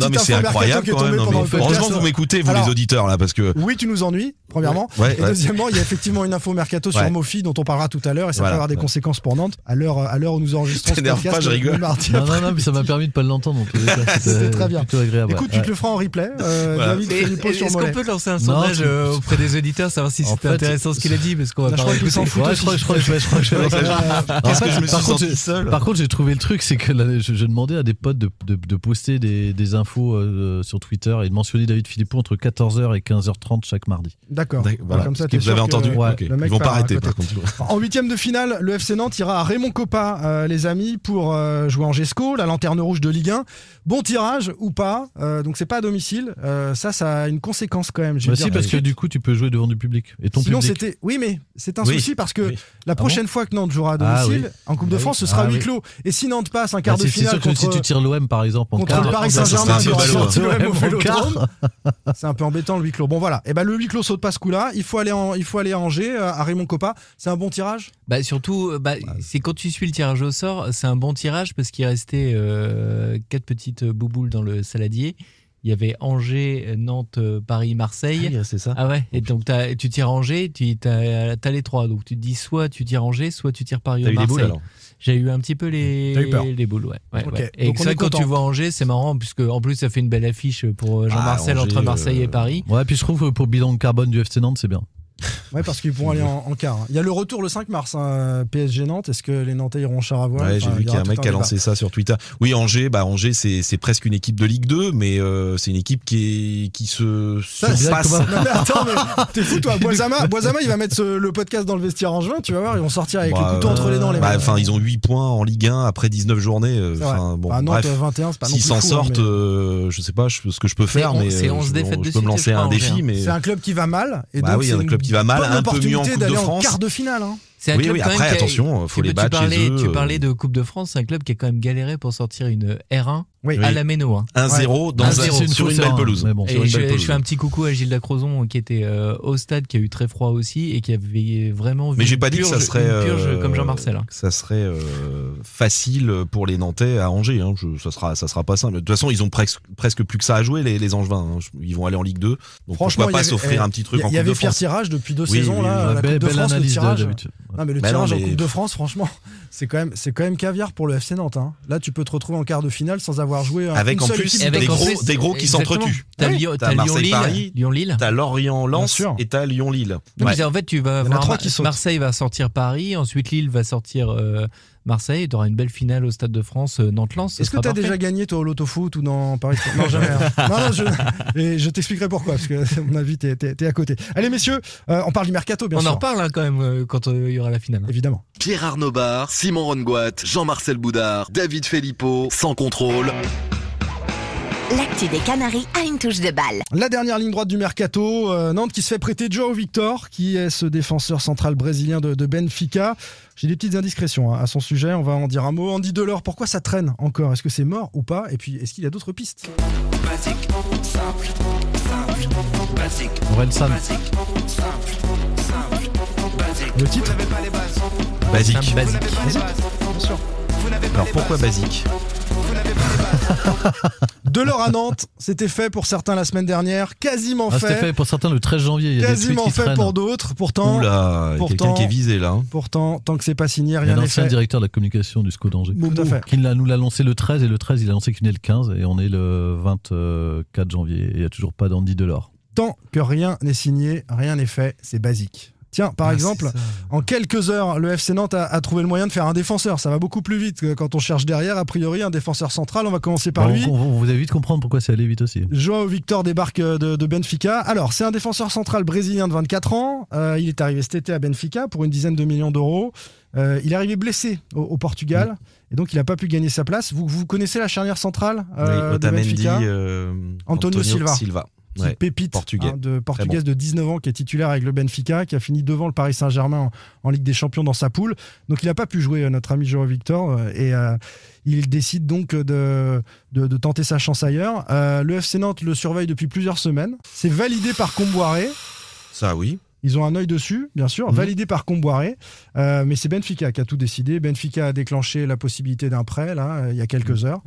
Non, mais c'est incroyable quand même. mais heureusement que vous m'écoutez, vous les auditeurs, là, parce que. Oui, tu nous ennuies, premièrement. Et deuxièmement, il y a effectivement une info mercato sur. Mofi dont on parlera tout à l'heure et ça peut avoir des conséquences pour Nantes à l'heure à l'heure où nous enregistrons ce T'énerve podcast. pas, je le rigole. Non, non, mais ça m'a permis de pas l'entendre. cas. C'était très bien. Écoute, tu te le feras en replay. Euh, Mais Est-ce qu'on peut lancer un sondage euh, auprès des auditeurs, savoir si c'était intéressant ce qu'il a dit Parce qu'on va crois qu'ils s'en aussi. je crois, que je me suis par contre, senti j'ai- seul Par contre, j'ai trouvé le truc, c'est que je, demandais à des potes de, de, de poster des, infos euh, sur Twitter et de mentionner David Philippot entre 14h et 15h30 chaque mardi. D'accord. Voilà, Comme ça, que vous avez que entendu. Ils vont pas arrêter côté. par contre. En huitième de finale, le FC Nantes ira à Raymond Coppa, euh, les amis, pour euh, jouer en Gesco, la lanterne rouge de Ligue 1. Bon tirage ou pas, euh, donc c'est pas à domicile. Ça, ça a une conséquence quand même. je Bah dire si, parce de que suite. Du coup, tu peux jouer devant du public. Et ton Sinon, c'était. Oui, mais c'est un Oui. souci parce que Oui. la Ah prochaine fois que Nantes jouera à Ah domicile, oui. en Coupe de Ah. France, ce sera Ah huis oui. clos. Et si Nantes passe un quart Bah, de finale sûr que contre, si tu tires l'OM par exemple en contre quart, le Paris Saint-Germain, c'est un peu embêtant le huis clos. Bon voilà, et ben le huis clos saute pas ce coup-là. Il faut aller en, il faut aller à Angers, euh, à Raymond Coppa. C'est un bon tirage? Bah surtout, euh, bah, c'est quand tu suis le tirage au sort, c'est un bon tirage parce qu'il restait euh, quatre petites bouboules dans le saladier. Il y avait Angers, Nantes, euh, Paris, Marseille. c'est ça. Ah ouais. Et donc t'as- tu tires Angers, tu as, les trois. Donc tu te dis soit tu tires Angers, soit tu tires Paris ou eu des Marseille. boules, alors J'ai eu un petit peu les, peur. les boules, ouais. ouais, Ok, ouais. Et quand tu vois Angers, c'est marrant puisque en plus ça fait une belle affiche pour euh, Jean-Marcel Ah, entre Marseille euh, et Paris. Ouais, puis je trouve que pour bilan de carbone du FC Nantes, c'est bien. Ouais, parce qu'ils pourront aller en, en quart. Il y a le retour le 5 mars, hein, PSG Nantes. Est-ce que les Nantais iront en char à voile Ouais, j'ai Enfin, vu qu'il y a un mec qui a lancé ça sur Twitter. Oui, Angers, bah Angers, c'est c'est presque une équipe de Ligue 2, mais euh, c'est une équipe qui est qui se surpasse. Non, mais attends, mais t'es fou toi. Boisama, Boisama, il va mettre ce- le podcast dans le vestiaire en juin. Tu vas voir, ils vont sortir avec Bah, le couteau entre les dents. Les bah, mecs. Enfin, ils ont 8 points en Ligue 1 après 19 journées. euh. Enfin, bon, Bah, Nantes, bref. 21, c'est pas non S'ils s'en hein, sortent, mais- euh, je sais pas ce que je peux faire, mais c'est euh, 11 je, défaites je peux me lancer un défi. hein. Mais C'est un club qui va mal. Et Bah donc c'est un une qui va mal, un peu mieux en Coupe de en quart de finale. hein. C'est un Oui, club oui, quand même après, a- attention, faut tu- les tu battre chez parlais, eux, Tu euh. parlais de Coupe de France, c'est un club qui a quand même galéré pour sortir une R1 Oui. à Oui. la Méno. hein. 1-0 dans un- 1-0. C'est une sur une fausse belle pelouse. mais bon. Sur Et une je, belle je pelouse. fais un petit coucou à Gilles Dacrozon qui était euh, au stade, qui a eu très froid aussi et qui avait vraiment vu Mais j'ai une pas dit que ça purge- serait purge euh, comme Jean-Marcel. hein. que ça serait euh, facile pour les Nantais à Angers. Hein. Je- ça sera, ça sera pas simple. De toute façon, ils ont presque, presque plus que ça à jouer les, les Angevins. hein. Ils vont aller en Ligue 2. Donc Franchement, pourquoi il pas s'offrir eh, un petit truc il y- en Il Coupe y avait de pire tirage depuis deux saisons là. Belle- Coupe de belle France, le analyse d'habitude. Non, mais le Bah tirage non, en Coupe de France, franchement, c'est quand même, c'est quand même caviar pour le FC Nantes. hein. Là, tu peux te retrouver en quart de finale sans avoir joué un- Avec une en seule plus des Avec en gros, plus- des gros qui s'entretuent. T'as Ouais. Lyon- T'as t'as Marseille, Paris. Lyon-Lille. Lyon-Lille. T'as Lorient, Bien Lens sûr. et t'as Lyon, Lille. Donc, Ouais. c'est- en fait, tu vas. Marseille va sortir Paris, ensuite Lille va sortir euh, Marseille, tu auras une belle finale au Stade de France, euh, Nantes-Lens. ce Est-ce que tu as parfait. déjà gagné toi au loto foot ou dans Paris Non, jamais. hein. non, non, je, et je t'expliquerai pourquoi, parce que à mon avis, t'es, t'es- t'es à côté. Allez, messieurs, euh, on parle du mercato, bien On sûr. en reparle hein, quand même euh, quand euh, il y aura la finale. Évidemment. Pierre Arnaud Bar, Simon Rongoat, Jean-Marcel Boudard, David Filippo, sans contrôle. L'actu des Canaries a une touche de balle. La dernière ligne droite du mercato, euh, Nantes qui se fait prêter Joao Victor, qui est ce défenseur central brésilien de, de Benfica. J'ai des petites indiscrétions hein, à son sujet, on va en dire un mot. Andy Delors, pourquoi ça traîne encore? Est-ce que c'est mort ou pas? Et puis, est-ce qu'il y a d'autres pistes? Aurel San. Le titre? Basique. Un basique. Alors pourquoi basique? Delors à Nantes, c'était fait pour certains la semaine dernière, quasiment Ah, C'était fait, fait pour certains le 13 janvier. Il y a quasiment fait traînent. pour d'autres. Pourtant, Oula, il y a quelqu'un pourtant- qui est visé là. hein. pourtant, tant que c'est pas signé, Il y a rien n'est l'ancien fait. directeur de la communication du SCO d'Angers. Tout à fait. Qui nous l'a annoncé le 13 et le 13 il a annoncé qu'il venait le 15 et on est le 24 janvier et il n'y a toujours pas d'Andy Delors. Tant que rien n'est signé, rien n'est fait, c'est basique. Tiens, par Ah, exemple, en quelques heures, le FC Nantes a, a trouvé le moyen de faire un défenseur. Ça va beaucoup plus vite que quand on cherche derrière. A priori, un défenseur central, on va commencer par Bon, lui. on- on- vous allez vite comprendre pourquoi c'est allé vite aussi. Joao Victor débarque euh, de, de Benfica. Alors, c'est un défenseur central brésilien de 24 ans. Euh, il est arrivé cet été à Benfica pour une dizaine de millions d'euros. Euh, il est arrivé blessé au, au Portugal et donc il n'a pas pu gagner sa place. Vous, vous connaissez la charnière centrale euh, Oui, de Benfica euh, Antonio Silva. Silva. Qui Ouais. pépite Portugais. hein, de portugaise de 19 ans qui est titulaire avec le Benfica, qui a fini devant le Paris Saint-Germain en, en Ligue des Champions dans sa poule. Donc il n'a pas pu jouer euh, notre ami Joao Victor euh, et euh, il décide donc de, de, de tenter sa chance ailleurs. Euh, le FC Nantes le surveille depuis plusieurs semaines. C'est validé par Comboiré. Ça oui. Ils ont un œil dessus, bien sûr, Mhm. validé par Comboiré. Euh, mais c'est Benfica qui a tout décidé. Benfica a déclenché la possibilité d'un prêt, là, il y a Mhm. quelques heures.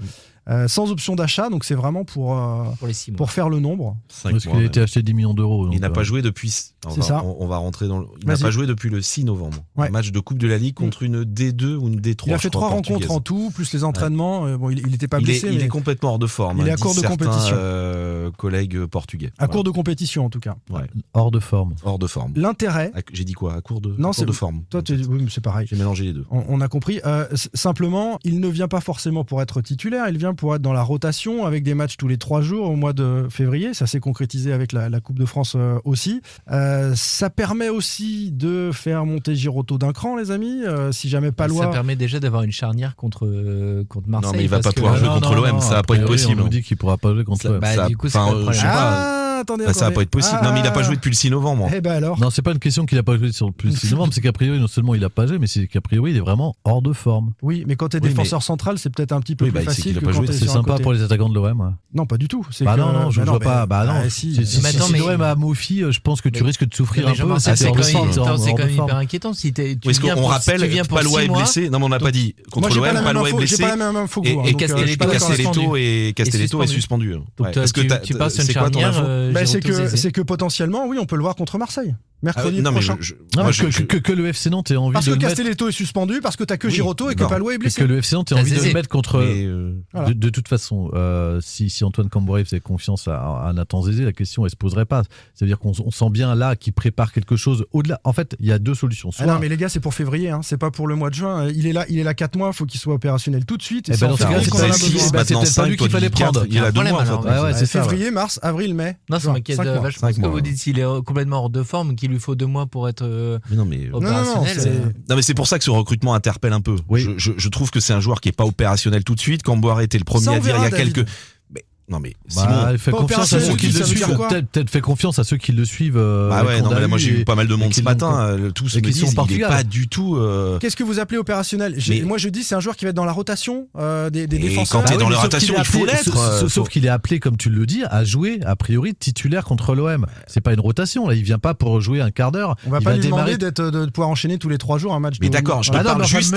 Euh, sans option d'achat, donc c'est vraiment pour, euh, Pour les six mois. pour faire le nombre. Parce qu'il a été acheté 10 millions d'euros. Il n'a euh, pas joué depuis. On C'est va, ça. On, on va rentrer dans. Le... Il n'a pas joué depuis le 6 novembre. Ouais. Un match de Coupe de la Ligue contre une D2 ou une D3. Il a fait trois rencontres en tout, plus les entraînements. Euh, bon, il n'était pas il, est, blessé, il est complètement hors de forme. il est hein, à court de compétition. euh, euh, collègue portugais. À court de compétition en tout cas. Ouais. Hors de forme. Hors de forme. L'intérêt. J'ai dit quoi? À court de, à Non, court c'est de forme. Toi, oui, c'est pareil. J'ai mélangé les deux. On, on a compris. Euh, simplement, il ne vient pas forcément pour être titulaire. Il vient pour être dans la rotation avec des matchs tous les trois jours au mois de février. Ça s'est concrétisé avec la, la Coupe de France euh, aussi. Euh, ça permet aussi de faire monter Giroto d'un cran, les amis. Euh, si jamais Ça Palois. permet déjà d'avoir une charnière contre, euh, contre Marseille. Non, mais il va pas pouvoir jouer Non, contre l'OM, ça va a pas être priori, possible. On nous dit qu'il pourra pas jouer contre Ça- l'OM. Bah, Ça- du coup, c'est pas Ah, attendez, Bah, ça va pas être possible. Non, mais il a pas Ah. joué depuis le 6 novembre. Eh ben alors. Non, c'est pas une question qu'il a pas joué sur le plus de 6 novembre, c'est qu'a priori, non seulement il a pas joué, mais c'est qu'a priori, il est vraiment hors de forme. Oui, mais quand t'es Oui, défenseur central, c'est peut-être un petit peu Oui, plus bah, c'est facile C'est sympa côté. pour les attaquants de l'OM. ouais. Non, pas du tout. Bah que- non, non, je bah ne vois mais- pas. Bah non, Ah, si, si. si, Mais si, attends, si mais- l'OM a Mofi, je pense que tu Mais- risques de souffrir un peu. Ah, c'est quand même, hyper inquiétant. Si pour- rappelle Palois est blessé Non, mais on n'a pas dit. Contre l'OM, Palois est blessé. Et, hein, euh, Castelletto, est, suspendu. suspendu. Donc Ouais. toi, Est-ce que tu, passes une charnière. Euh, Bah, c'est que que potentiellement, oui, on peut le voir contre Marseille. Ah, Mercredi Non, mais prochain. je- je- Non, moi, que, je- que- que le FC Nantes ait envie Parce de que le mettre. Castelletto est suspendu, parce que t'as que Oui, Giroto et que. Palois est Que, blessé. que le FC Nantes ait Ah, envie de le mettre contre. mais, euh, Voilà. De, de toute façon, euh, si, si Antoine Camboré faisait confiance à, à Nathan Zézé, la question elle se poserait pas. C'est-à-dire qu'on on sent bien là qu'il prépare quelque chose au-delà. En fait, il y a deux solutions. Ah Soit, non, mais les gars, c'est pour février, hein. c'est pas pour le mois de juin. Il est là, il est là 4 mois, faut qu'il soit opérationnel tout de suite. Et Eh c'est ben, en dans ce cas, février c'est qu'on pas bah, lui qu'il fallait prendre. Il a deux mois, février, mars, avril, mai. Non, Cinq Parce que vous dites s'il est complètement hors de forme, qu'il lui faut deux mois pour être euh, Mais non, mais. Non, non, non, opérationnel. c'est- euh, Non mais c'est pour ça que ce recrutement interpelle un peu. Oui. Je, je- je trouve que c'est un joueur qui est pas opérationnel tout de suite. Camboire était le premier Ça, à dire il y a David. quelques. Non mais Bah, Simon. fait confiance à ceux qui le suivent. Peut-être peut-être fait confiance à ceux qui le suivent. euh, Ah ouais, non mais là, moi j'ai vu pas mal de monde ce matin. euh, Tous me qui sont Portugal. pas du tout. euh, Qu'est-ce que vous appelez opérationnel? J'ai- Mais- Moi, je dis, c'est un joueur qui va être dans la rotation euh, des, des Et défenseurs. quand t'es Ah oui, dans la sauf rotation, qu'il est il faut appelé- l'être, sauf- qu'il est appelé, comme tu le dis, à jouer a priori titulaire contre l'OM. C'est pas une rotation là. Il vient pas pour jouer un quart d'heure. On va pas lui demander de pouvoir enchaîner tous les 3 jours un match. Mais de- d'accord, je parle juste.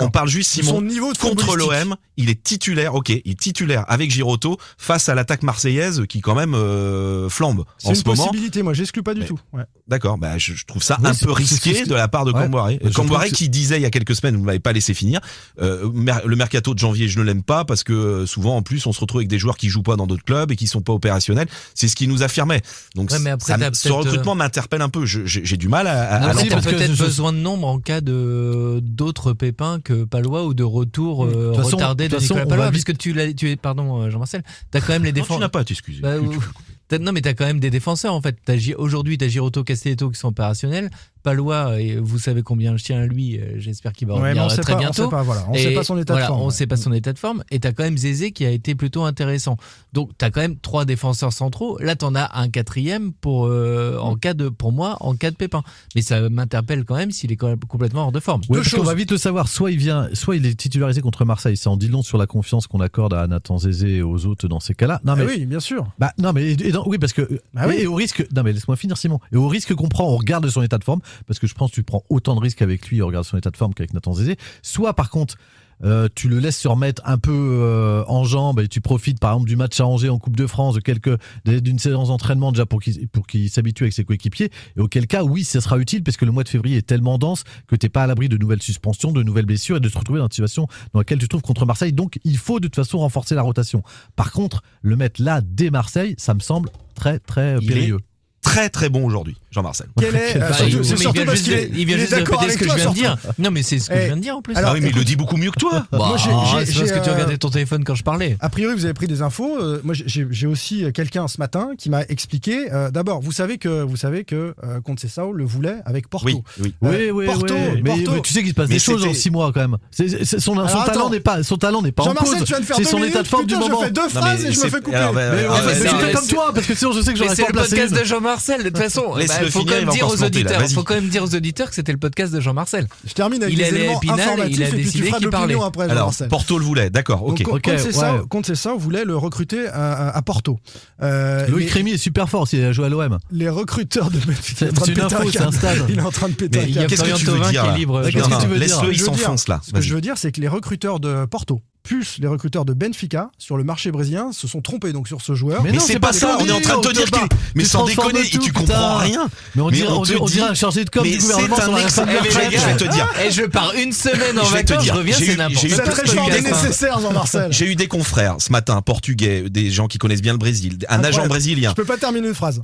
on parle juste Son Simon niveau de contre l'OM. Il est titulaire. Ok, il est titulaire avec Giroto face à l'attaque marseillaise qui quand même euh, flambe C'est en une ce moment. possibilité, moi, j'exclus pas du Mais- tout. Ouais. D'accord, bah je, je trouve ça Oui, un c'est- peu c'est- c'est risqué de la part de Ouais. Camboiré. Trouve Camboiré qui disait il y a quelques semaines, vous m'avez pas laissé finir, euh, mer- le mercato de janvier, je ne l'aime pas parce que euh, souvent en plus on se retrouve avec des joueurs qui jouent pas dans d'autres clubs et qui sont pas opérationnels. C'est ce qu'il nous affirmait. Donc Ouais, mais après, ça me- t'as ce recrutement m'interpelle un peu. J'ai du mal à, à- à parce peut-être je- besoin de nombre en cas de d'autres pépins que Palois ou de retour euh, De toute façon- retardé de de, Nicolas Palois. va Parce vite- que tu l'as, tu es, pardon Jean-Marcel, t'as quand même les Non, tu défenseurs. n'as pas à t'excuser. Bah, non mais t'as quand même des défenseurs en fait. T'as Aujourd'hui t'as Giroto, Castelletto qui sont opérationnels. Palois, et vous savez combien je tiens à lui. euh, J'espère qu'il va Ouais, revenir on sait très pas, on bientôt. sait pas, voilà. On Et sait pas son état voilà, de forme. On ouais. sait pas son état de forme. Et t'as quand même Zézé qui a été plutôt intéressant. Donc t'as quand même trois défenseurs centraux. Là t'en as un quatrième pour euh, en cas de pour moi en cas de pépin. Mais ça m'interpelle quand même s'il est quand même complètement hors de forme. Ouais, choses. va vite le savoir. Soit il vient, soit il est titularisé contre Marseille. Ça en dit long sur la confiance qu'on accorde à Nathan Zézé et aux autres dans ces cas-là. Non Ah mais oui, bien sûr. Bah non mais et dans- oui parce que Ah oui. et au risque non mais laisse-moi finir Simon et au risque qu'on prend on regarde son état de forme parce que je pense que tu prends autant de risques avec lui regarde son état de forme qu'avec Nathan Zézé. Soit par contre euh, tu le laisses se remettre un peu euh, en jambes et tu profites par exemple du match à Angers en Coupe de France de quelques d'une séance d'entraînement déjà pour qu'il pour qu'il s'habitue avec ses coéquipiers. Et auquel cas oui ça sera utile parce que le mois de février est tellement dense que t'es pas à l'abri de nouvelles suspensions de nouvelles blessures et de te retrouver dans une situation dans laquelle tu te trouves contre Marseille. Donc il faut de toute façon renforcer la rotation. Par contre le mettre là dès Marseille ça me semble très très Il périlleux Très très bon aujourd'hui, Jean-Marcel. Quel est, euh, Bah, surtout- il- c'est surtout vient parce juste qu'il de- est, il vient il est juste de d'accord répéter ce que je viens de dire. Non mais c'est ce que Eh, je viens de dire en plus. alors, ah oui, mais il le dit beaucoup mieux que toi. Bah, Moi, j'ai- j'ai- c'est parce que tu euh, regardais ton téléphone quand je parlais. A priori, vous avez pris des infos. Euh, moi, j'ai j'ai aussi quelqu'un ce matin qui m'a expliqué. euh, D'abord, vous savez que vous savez que euh, Conte Sao le voulait avec Porto. Oui, oui. Oui, Euh, oui, Porto. Mais, Porto. mais tu sais qu'il se passe Mais des choses en six mois quand même. C'est- c'est- son, talent n'est pas, son talent n'est pas en Jean-Marcel, cause. tu viens de faire C'est deux son état de forme du je moment. fais deux phrases et je me c'est- fais couper. Mais c'est- fais c'est- comme toi parce que sinon je sais que j'aurais c'est pas le placé podcast une. de Jean-Marcel. De toute façon, bah, faut finir, quand il même dire aux là. Faut quand même dire aux auditeurs que c'était le podcast de Jean-Marcel. Je termine avec Il à éléments Épinal et informatifs il a et puis tu feras parlait. après, Alors. Porto le voulait, d'accord, ok. Donc, Ok, Conte Sao- ouais. Sao voulait le recruter à, Porto. Euh, Loïc les- Rémy est super fort s'il a joué à l'OM. les recruteurs de C'est- il est en train c'est de une péter un info, c'est un câble. stade. Il est en train de péter Mais un il y a câble. Qu'est-ce que tu veux dire Laisse-le, il Je veux dire, s'enfonce là. Ce que je veux dire, c'est que les recruteurs de Porto plus les recruteurs de Benfica sur le marché brésilien se sont trompés donc sur ce joueur. Mais, c'est pas, ça, on est en train de te dire que. Mais sans déconner, et tu comprends rien. Mais on dirait, on on dit- dirait un chargé de com Mais du gouvernement c'est un Eh, mais je vais te dire. Et je pars une semaine en vacances, je reviens, j'ai c'est eu- n'importe quoi. Cette Parce réforme que- est nécessaire, Jean-Marcel. J'ai eu des confrères ce matin, portugais, des gens qui connaissent bien le Brésil, un agent brésilien. Je peux pas terminer une phrase.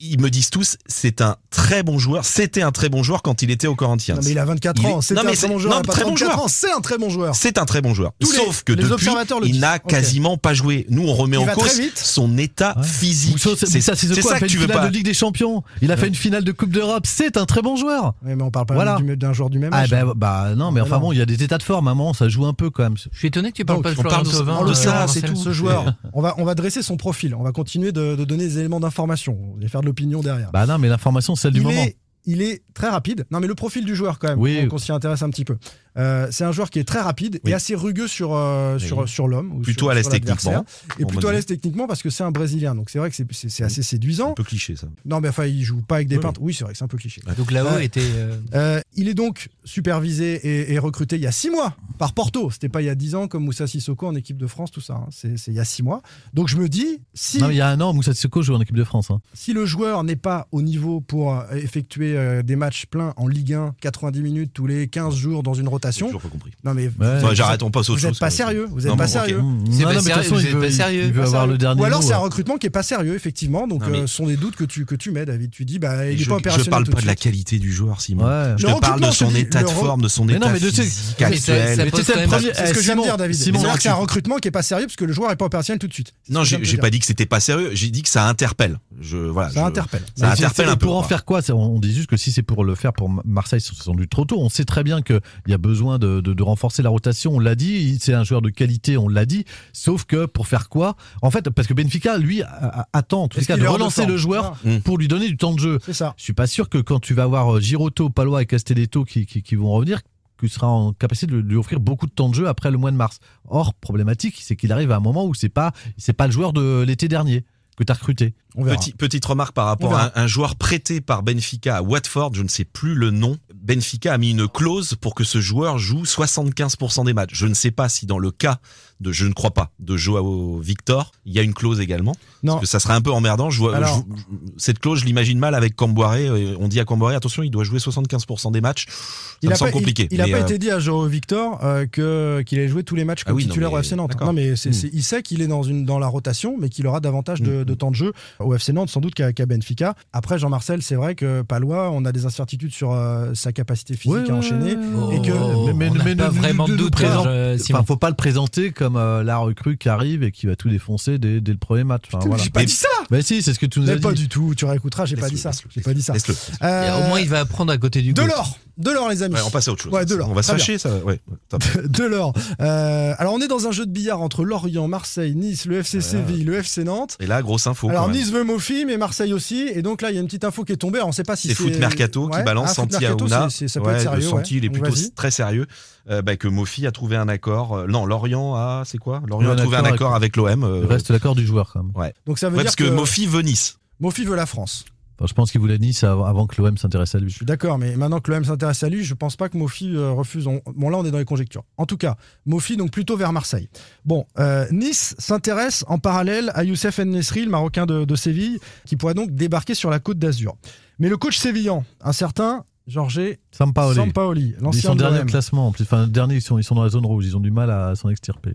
Ils me disent tous, c'est un très bon joueur. C'était un très bon joueur quand il était au Corinthians. Non mais il a 24 Il ans, est- c'est un très c'est- bon joueur, non, il a pas très bon 34 joueur. ans, c'est un très bon joueur. C'est un très bon joueur. Sauf que les depuis, il n'a quasiment pas joué. Nous, on remet Il en cause son état physique. Ou ça, c'est- mais ça, c'est c'est quoi ça Il a que fait tu une veux finale pas. de Ligue des Champions. Il a fait une finale de Coupe d'Europe. C'est un très bon joueur. Oui, mais on parle pas Voilà. d'un joueur du même Ah âge. bah, bah non, mais Ah, enfin bon, il y a des états de forme. À un moment, ça joue un peu quand même. Je suis étonné que tu parles pas de on parle Florian de- Thauvin. De euh, ça, c'est tout. ce joueur, on va, on va dresser son profil, on va continuer de, de donner des éléments d'information, on va faire de l'opinion derrière. Bah non, mais l'information, c'est celle du il, moment. est, il est très rapide. Non, mais le profil du joueur, quand même, Oui. qu'on s'y intéresse un petit peu. Euh, c'est un joueur qui est très rapide Oui. et assez rugueux sur, euh, sur, Oui. sur l'homme. ou Plutôt sur- à l'aise techniquement, Et plutôt à l'aise techniquement parce que c'est un Brésilien. Donc c'est vrai que c'est- c'est c'est assez Un séduisant. peu cliché ça. Non, mais enfin, il joue pas avec des Oui, peintres. Oui, c'est vrai que c'est un peu cliché. Donc là-haut Ouais. était. euh, Euh, il est donc supervisé et, et recruté il y a six mois par Porto. C'était pas il y a dix ans comme Moussa Sissoko en équipe de France, tout ça. hein. C'est c'est il y a six mois. Donc je me dis, si, Non, mais il y a un an, Moussa Sissoko joue en équipe de France. hein. si le joueur n'est pas au niveau pour euh, effectuer euh, des matchs pleins en Ligue 1, 90 minutes tous les 15 jours dans une J'ai rotation, toujours pas compris. non mais Ouais. J'arrête, on passe au vous êtes pas sérieux. Vous êtes Non, pas sérieux. C'est Non, pas non, mais de toute sérieux, il veut, avoir sérieux. le dernier Ou alors c'est un recrutement qui est pas sérieux effectivement. Donc Non, mais- euh, ce sont des doutes que tu que tu mets David. Tu dis bah il est pas je opérationnel. parle pas de la qualité du joueur, Simon. Je te parle de son état de forme, de son état non, mais de- physique actuel. C'est ce que Eh, je viens de Simon, dire, David. Que c'est un recrutement qui est pas sérieux parce que le joueur est pas opérationnel tout de suite. Non, que j'ai pas dit que c'était pas sérieux. J'ai dit que ça interpelle. Je voilà. Ça je- interpelle. Ça Mais interpelle un peu. Pour en faire quoi On dit juste que si c'est pour le faire pour Marseille, c'est sans doute trop tôt. On sait très bien qu'il y a besoin de, de- de renforcer la rotation. On l'a dit, c'est un joueur de qualité, on l'a dit. Sauf que pour faire quoi? En fait, parce que Benfica, lui, a- a- attend en Est-ce cas de relancer le joueur Voilà. pour lui donner du temps de jeu. C'est ça. Je suis pas sûr que quand tu vas avoir euh, Giroto, Palois et Castelletto qui, qui, qui vont revenir, que tu seras en capacité de lui offrir beaucoup de temps de jeu après le mois de mars. Or, problématique, c'est qu'il arrive à un moment où c'est pas, c'est pas le joueur de l'été dernier que tu as recruté. On verra. Petit- petite remarque par rapport à un, un joueur prêté par Benfica à Watford, je ne sais plus le nom. Benfica a mis une clause pour que ce joueur joue 75% des matchs. Je ne sais pas si dans le cas de, je ne crois pas, de Joao Victor, il y a une clause également. Non. Parce que ça serait un peu emmerdant. Je vois, Alors- je- cette clause, je l'imagine mal avec Camboiré. Euh, On dit à Camboiré, attention, il doit jouer 75% des matchs. Ça Il me a semble pas, compliqué. Il, il a mais, pas euh, été dit à Joao Victor euh, que qu'il allait jouer tous les matchs comme Ah oui, non, titulaire mais- au FC Nantes. Non, mais c'est- Mm. c'est- il sait qu'il est dans une dans la rotation, mais qu'il aura davantage de, Mm. de temps de jeu au FC Nantes, sans doute qu'à qu'à Benfica. Après, Jean-Marcel, c'est vrai que Palois, on a des incertitudes sur euh, sa capacité physique Ouais, à ouais, enchaîner. Oh, Et que- on n'a pas ne- vraiment de ne doute, Simon. Enfin, faut pas le présenter comme euh, la recrue qui arrive et qui va tout défoncer dès, dès le premier match. Enfin, voilà. J'ai pas Mais- dit ça. Bah si, c'est ce que tu nous as Mais dit. pas du tout. Tu réécouteras. J'ai pas dit ça. J'ai pas dit ça. Euh, Au moins, il va apprendre à côté du de l'or, de l'or, les amis. Ouais, on passe à autre chose. Ouais, Delors. On va se fâcher, ça. Ouais. top. de l'or. Euh, alors, on est dans un jeu de billard entre Lorient, Marseille, Nice, le FC Séville, le FC Nantes. Et là, grosse info. Alors quand même. Nice veut Mofi, mais Marseille aussi. Et donc là, il y a une petite info qui est tombée. Alors, on ne sait pas si c'est c'est. Foot Mercato qui Ouais. balance Ah, Foot Santi Mercato, Aouna. Ça peut Ouais, être le sérieux. Santi, ouais. il est plutôt très sérieux. Euh, bah, que Mofi a trouvé un accord. Euh, non, Lorient a, c'est quoi? Lorient a trouvé un accord avec l'OM. euh, Il reste l'accord du joueur quand même. Donc ça veut ouais, dire parce que, que, Mofi veut Nice. Mofi veut la France. Enfin, je pense qu'il voulait Nice avant avant que l'OM s'intéresse à lui. Je suis d'accord, mais maintenant que l'OM s'intéresse à lui, je pense pas que Mofi euh, refuse. On- Bon, là, on est dans les conjectures. En tout cas, Mofi, donc plutôt vers Marseille. Bon, euh, Nice s'intéresse en parallèle à Youssef Nesri, le Marocain de, de Séville, qui pourrait donc débarquer sur la côte d'Azur. Mais le coach sévillan, un certain Jorge Sampaoli. Sampaoli, Ils l'ancien sont de derniers au l'OM, classement. Enfin, dernier, ils sont, ils sont dans la zone rouge. Ils ont du mal à s'en extirper.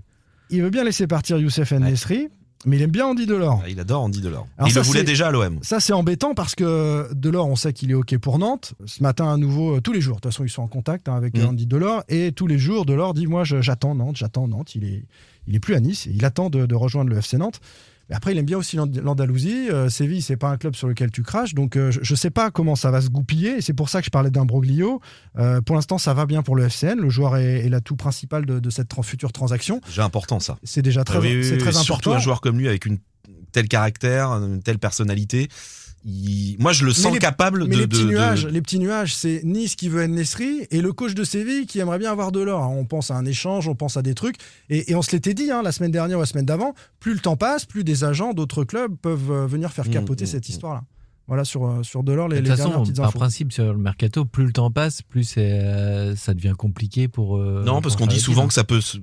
il veut bien laisser partir Youssef Nesri, mais il aime bien Andy Delors. Ah, Il adore Andy Delors. Alors il ça, le voulait déjà à l'OM. Ça, c'est embêtant parce que Delors, on sait qu'il est OK pour Nantes. Ce matin, à nouveau, euh, tous les jours, de toute façon, ils sont en contact hein, avec Mm. euh, Andy Delors. Et tous les jours, Delors dit Moi, j'attends Nantes, j'attends Nantes. Il est, il est plus à Nice. Il attend de, de rejoindre le FC Nantes. Mais après, il aime bien aussi l'And- l'Andalousie. Euh, Séville, c'est pas un club sur lequel tu craches. Donc, euh, je, je sais pas comment ça va se goupiller. Et c'est pour ça que je parlais d'un broglio. Euh, pour l'instant, ça va bien pour le FCN. Le joueur est, est l'atout principal de, de cette future transaction. Déjà important, ça. C'est déjà très, Ah oui, oui, très Surtout important. un joueur comme lui avec une tel caractère, une telle personnalité. Il- Moi, je le sens les- capable Mais de. les petits de- de- nuages, les petits nuages, c'est Nice qui veut Nesri et le coach de Séville qui aimerait bien avoir de l'or. On pense à un échange, on pense à des trucs. Et, et on se l'était dit hein, la semaine dernière ou la semaine d'avant, plus le temps passe, plus des agents d'autres clubs peuvent euh, venir faire Mmh, capoter mmh, cette mmh. histoire-là. Voilà sur, euh, sur Delors, les, De les dernières façon, petites par principe, sur le mercato, plus le temps passe, plus c'est, euh, ça devient compliqué pour. euh, Non, parce qu'on dit souvent que ça peut. se-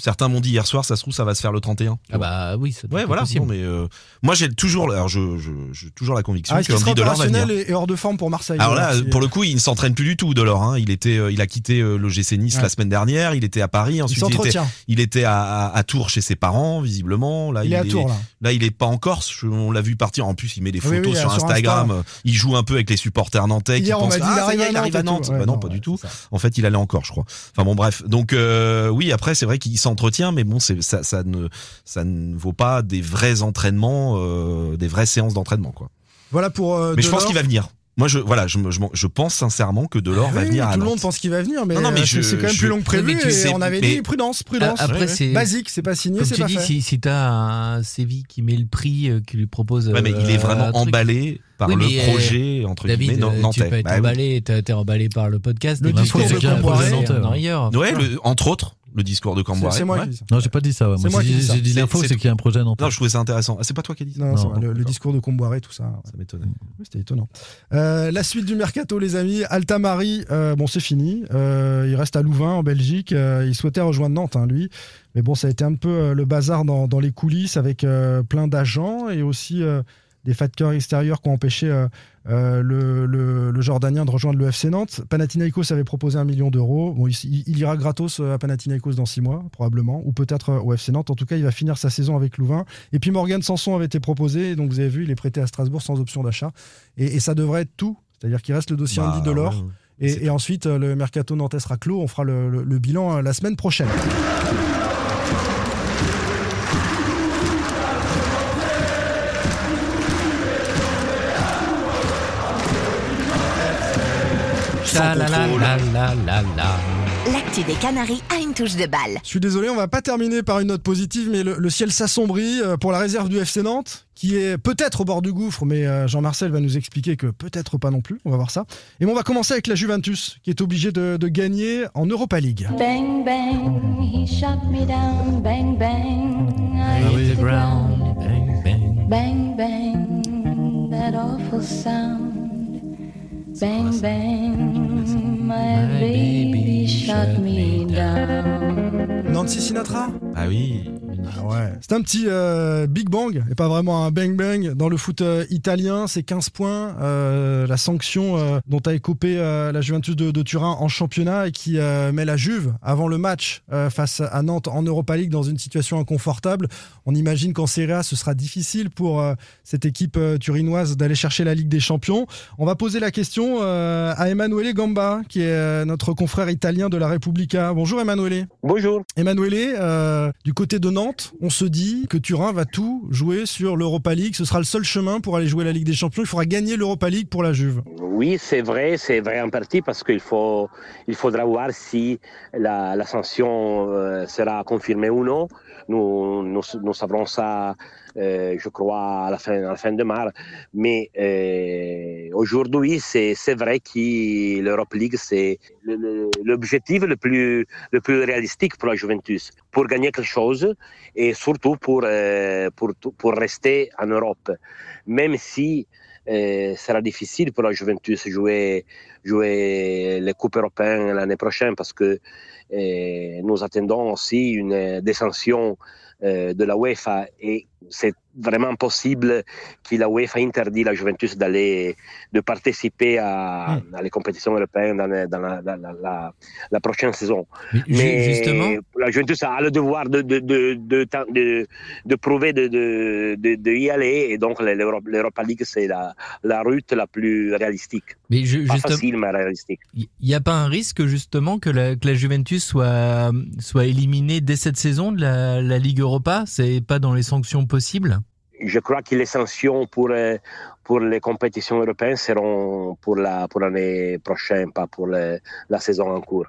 Certains m'ont dit hier soir, ça se trouve, ça va se faire le 31. Ah bah oui, ça doit Ouais, voilà. possible. Non, mais euh, moi, j'ai toujours, alors je, je, j'ai toujours la conviction Ah, est-ce que qu'il sera Andy Delors va venir. et, hors de forme pour Marseille Alors là, pour le coup, il ne s'entraîne plus du tout, Delors. Hein. Il était, euh, il a quitté euh, le GC Nice Ouais. la semaine dernière. Il était à Paris. il Ensuite, il, était, s'entretient. il était à, à, à Tours chez ses parents, visiblement. Là, Il est à Tours là. Là, il est pas en Corse. On l'a vu partir. En plus, il met des photos oui, sur Instagram. Il joue un peu avec les supporters nantais. qui Hier, pensent, ah, il ça y arrive est, à il arrive à Nantes. Bah non, non, pas du tout. En fait, il allait encore, je crois. Enfin bon, bref. Donc euh, oui, après, c'est vrai qu'il s'entretient, mais bon, c'est ça, ça ne, ça ne vaut pas des vrais entraînements, euh, des vraies séances d'entraînement, quoi. Voilà pour. euh, Mais je pense qu'il va venir. Moi, je, voilà, je, je, pense sincèrement que Delors Ah va oui, venir à Tout le monde pense qu'il va venir, mais, Non, non, mais euh, je- c'est quand même je- plus long que prévu. Mais tu et sais, on avait mais- dit prudence, prudence. Après, c'est. Basique, c'est pas signé, Comme c'est tu pas dis, fait. si, si t'as un Séville qui met le prix, euh, qui lui propose. Ouais, mais il euh, est vraiment emballé par Oui, le mais, euh, projet entre David, guillemets euh, tu nantais. peux être Bah emballé, t'es t'es emballé par le podcast. Le discours de arrière. Ouais, le- entre autres, le discours de Camboire. C'est moi ouais. qui dis ça. Non, j'ai pas dit ça. ouais. C'est Moi, moi qui j'ai dis ça. j'ai dit C'est- l'info, c'est- qu'il y a un projet Nantes. Non, je trouvais ça intéressant. Ah, c'est pas toi qui as dit ça Non, c'est Non, le, le discours de Comboiré, tout ça. ouais. Ça m'étonnait. Oui, C'était étonnant. Euh, la suite du mercato, les amis. Altamari, euh, bon, c'est fini. Euh, il reste à Louvain, en Belgique. Euh, il souhaitait rejoindre Nantes, hein, lui. Mais bon, ça a été un peu euh, le bazar dans, dans les coulisses avec euh, plein d'agents et aussi euh, des facteurs extérieurs qui ont empêché euh, euh, le, le- le Jordanien de rejoindre le FC Nantes. Panathinaikos avait proposé un million d'euros. Bon, il, ira gratos euh, à Panathinaikos dans six mois, probablement, ou peut-être au FC Nantes. En tout cas, il va finir sa saison avec Louvain. Et puis Morgan Sanson avait été proposé. Donc, vous avez vu, il est prêté à Strasbourg sans option d'achat. Et, et ça devrait être tout. C'est-à-dire qu'il reste le dossier Bah, Andy Delors. ouais, ouais. C'est Et, et ensuite, le mercato nantais sera clos. On fera le, bilan la semaine prochaine. L'actu des Canaries a une touche de balle. Je suis désolé, on va pas terminer par une note positive, mais le, le ciel s'assombrit euh, pour la réserve du FC Nantes, qui est peut-être au bord du gouffre, mais euh, Jean-Marcel va nous expliquer que peut-être pas non plus. On va voir ça. Et bon, on va commencer avec la Juventus, qui est obligée de, de gagner en Europa League. Bang bang, he shot me down. Bang bang, I Ah hit oui, the ground. ground. Bang, bang. Bang bang, that awful sound. Bang bang, my baby shot me down. Nancy Sinatra? Ah oui. Ouais. C'est un petit euh, Big Bang et pas vraiment un Bang Bang. Dans le foot euh, italien, c'est 15 points. euh, la sanction euh, dont a écopé euh, la Juventus de, de Turin en championnat et qui euh, met la Juve avant le match euh, face à Nantes en Europa League dans une situation inconfortable. On imagine qu'en Serie A, ce sera difficile pour euh, cette équipe euh, turinoise d'aller chercher la Ligue des Champions. On va poser la question euh, à Emanuele Gamba, qui est euh, notre confrère italien de la Repubblica. Bonjour Emanuele. Bonjour. Emanuele, euh, du côté de Nantes, on se dit que Turin va tout jouer sur l'Europa League. Ce sera le seul chemin pour aller jouer la Ligue des Champions. Il faudra gagner l'Europa League pour la Juve. Oui, c'est vrai, c'est vrai en partie parce qu'il faut, il faudra voir si la, euh, sera confirmée ou non. Nous, nous, ça, je crois, à la fin, de mars. Mais euh, aujourd'hui, c'est, vrai que l'Europe League, c'est l'objectif le plus, le plus réalistique pour la Juventus, pour gagner quelque chose et surtout pour, euh, pour, pour rester en Europe. Même si euh, sera difficile pour la Juventus jouer, jouer les Coupes européennes l'année prochaine parce que euh, nous attendons aussi une descension euh, de la UEFA c'est vraiment possible que la UEFA interdit la Juventus d'aller de participer à, à les compétitions européennes dans, la- dans la, la- la- la- la prochaine saison. Mais ju- Mais justement, la Juventus a le devoir de, de, de, de, de, prouver de, de, de, de y aller et donc l'Europa League c'est la, la route la plus réalistique. mais ju- Pas facile mais réalistique. il n'y a pas un risque justement que la, que la Juventus soit, soit éliminée dès cette saison de la, la Ligue Europa? C'est pas dans les sanctions possibles Je crois que les sanctions pour, euh, pour les compétitions européennes seront pour la pour l'année prochaine, pas pour la saison en cours.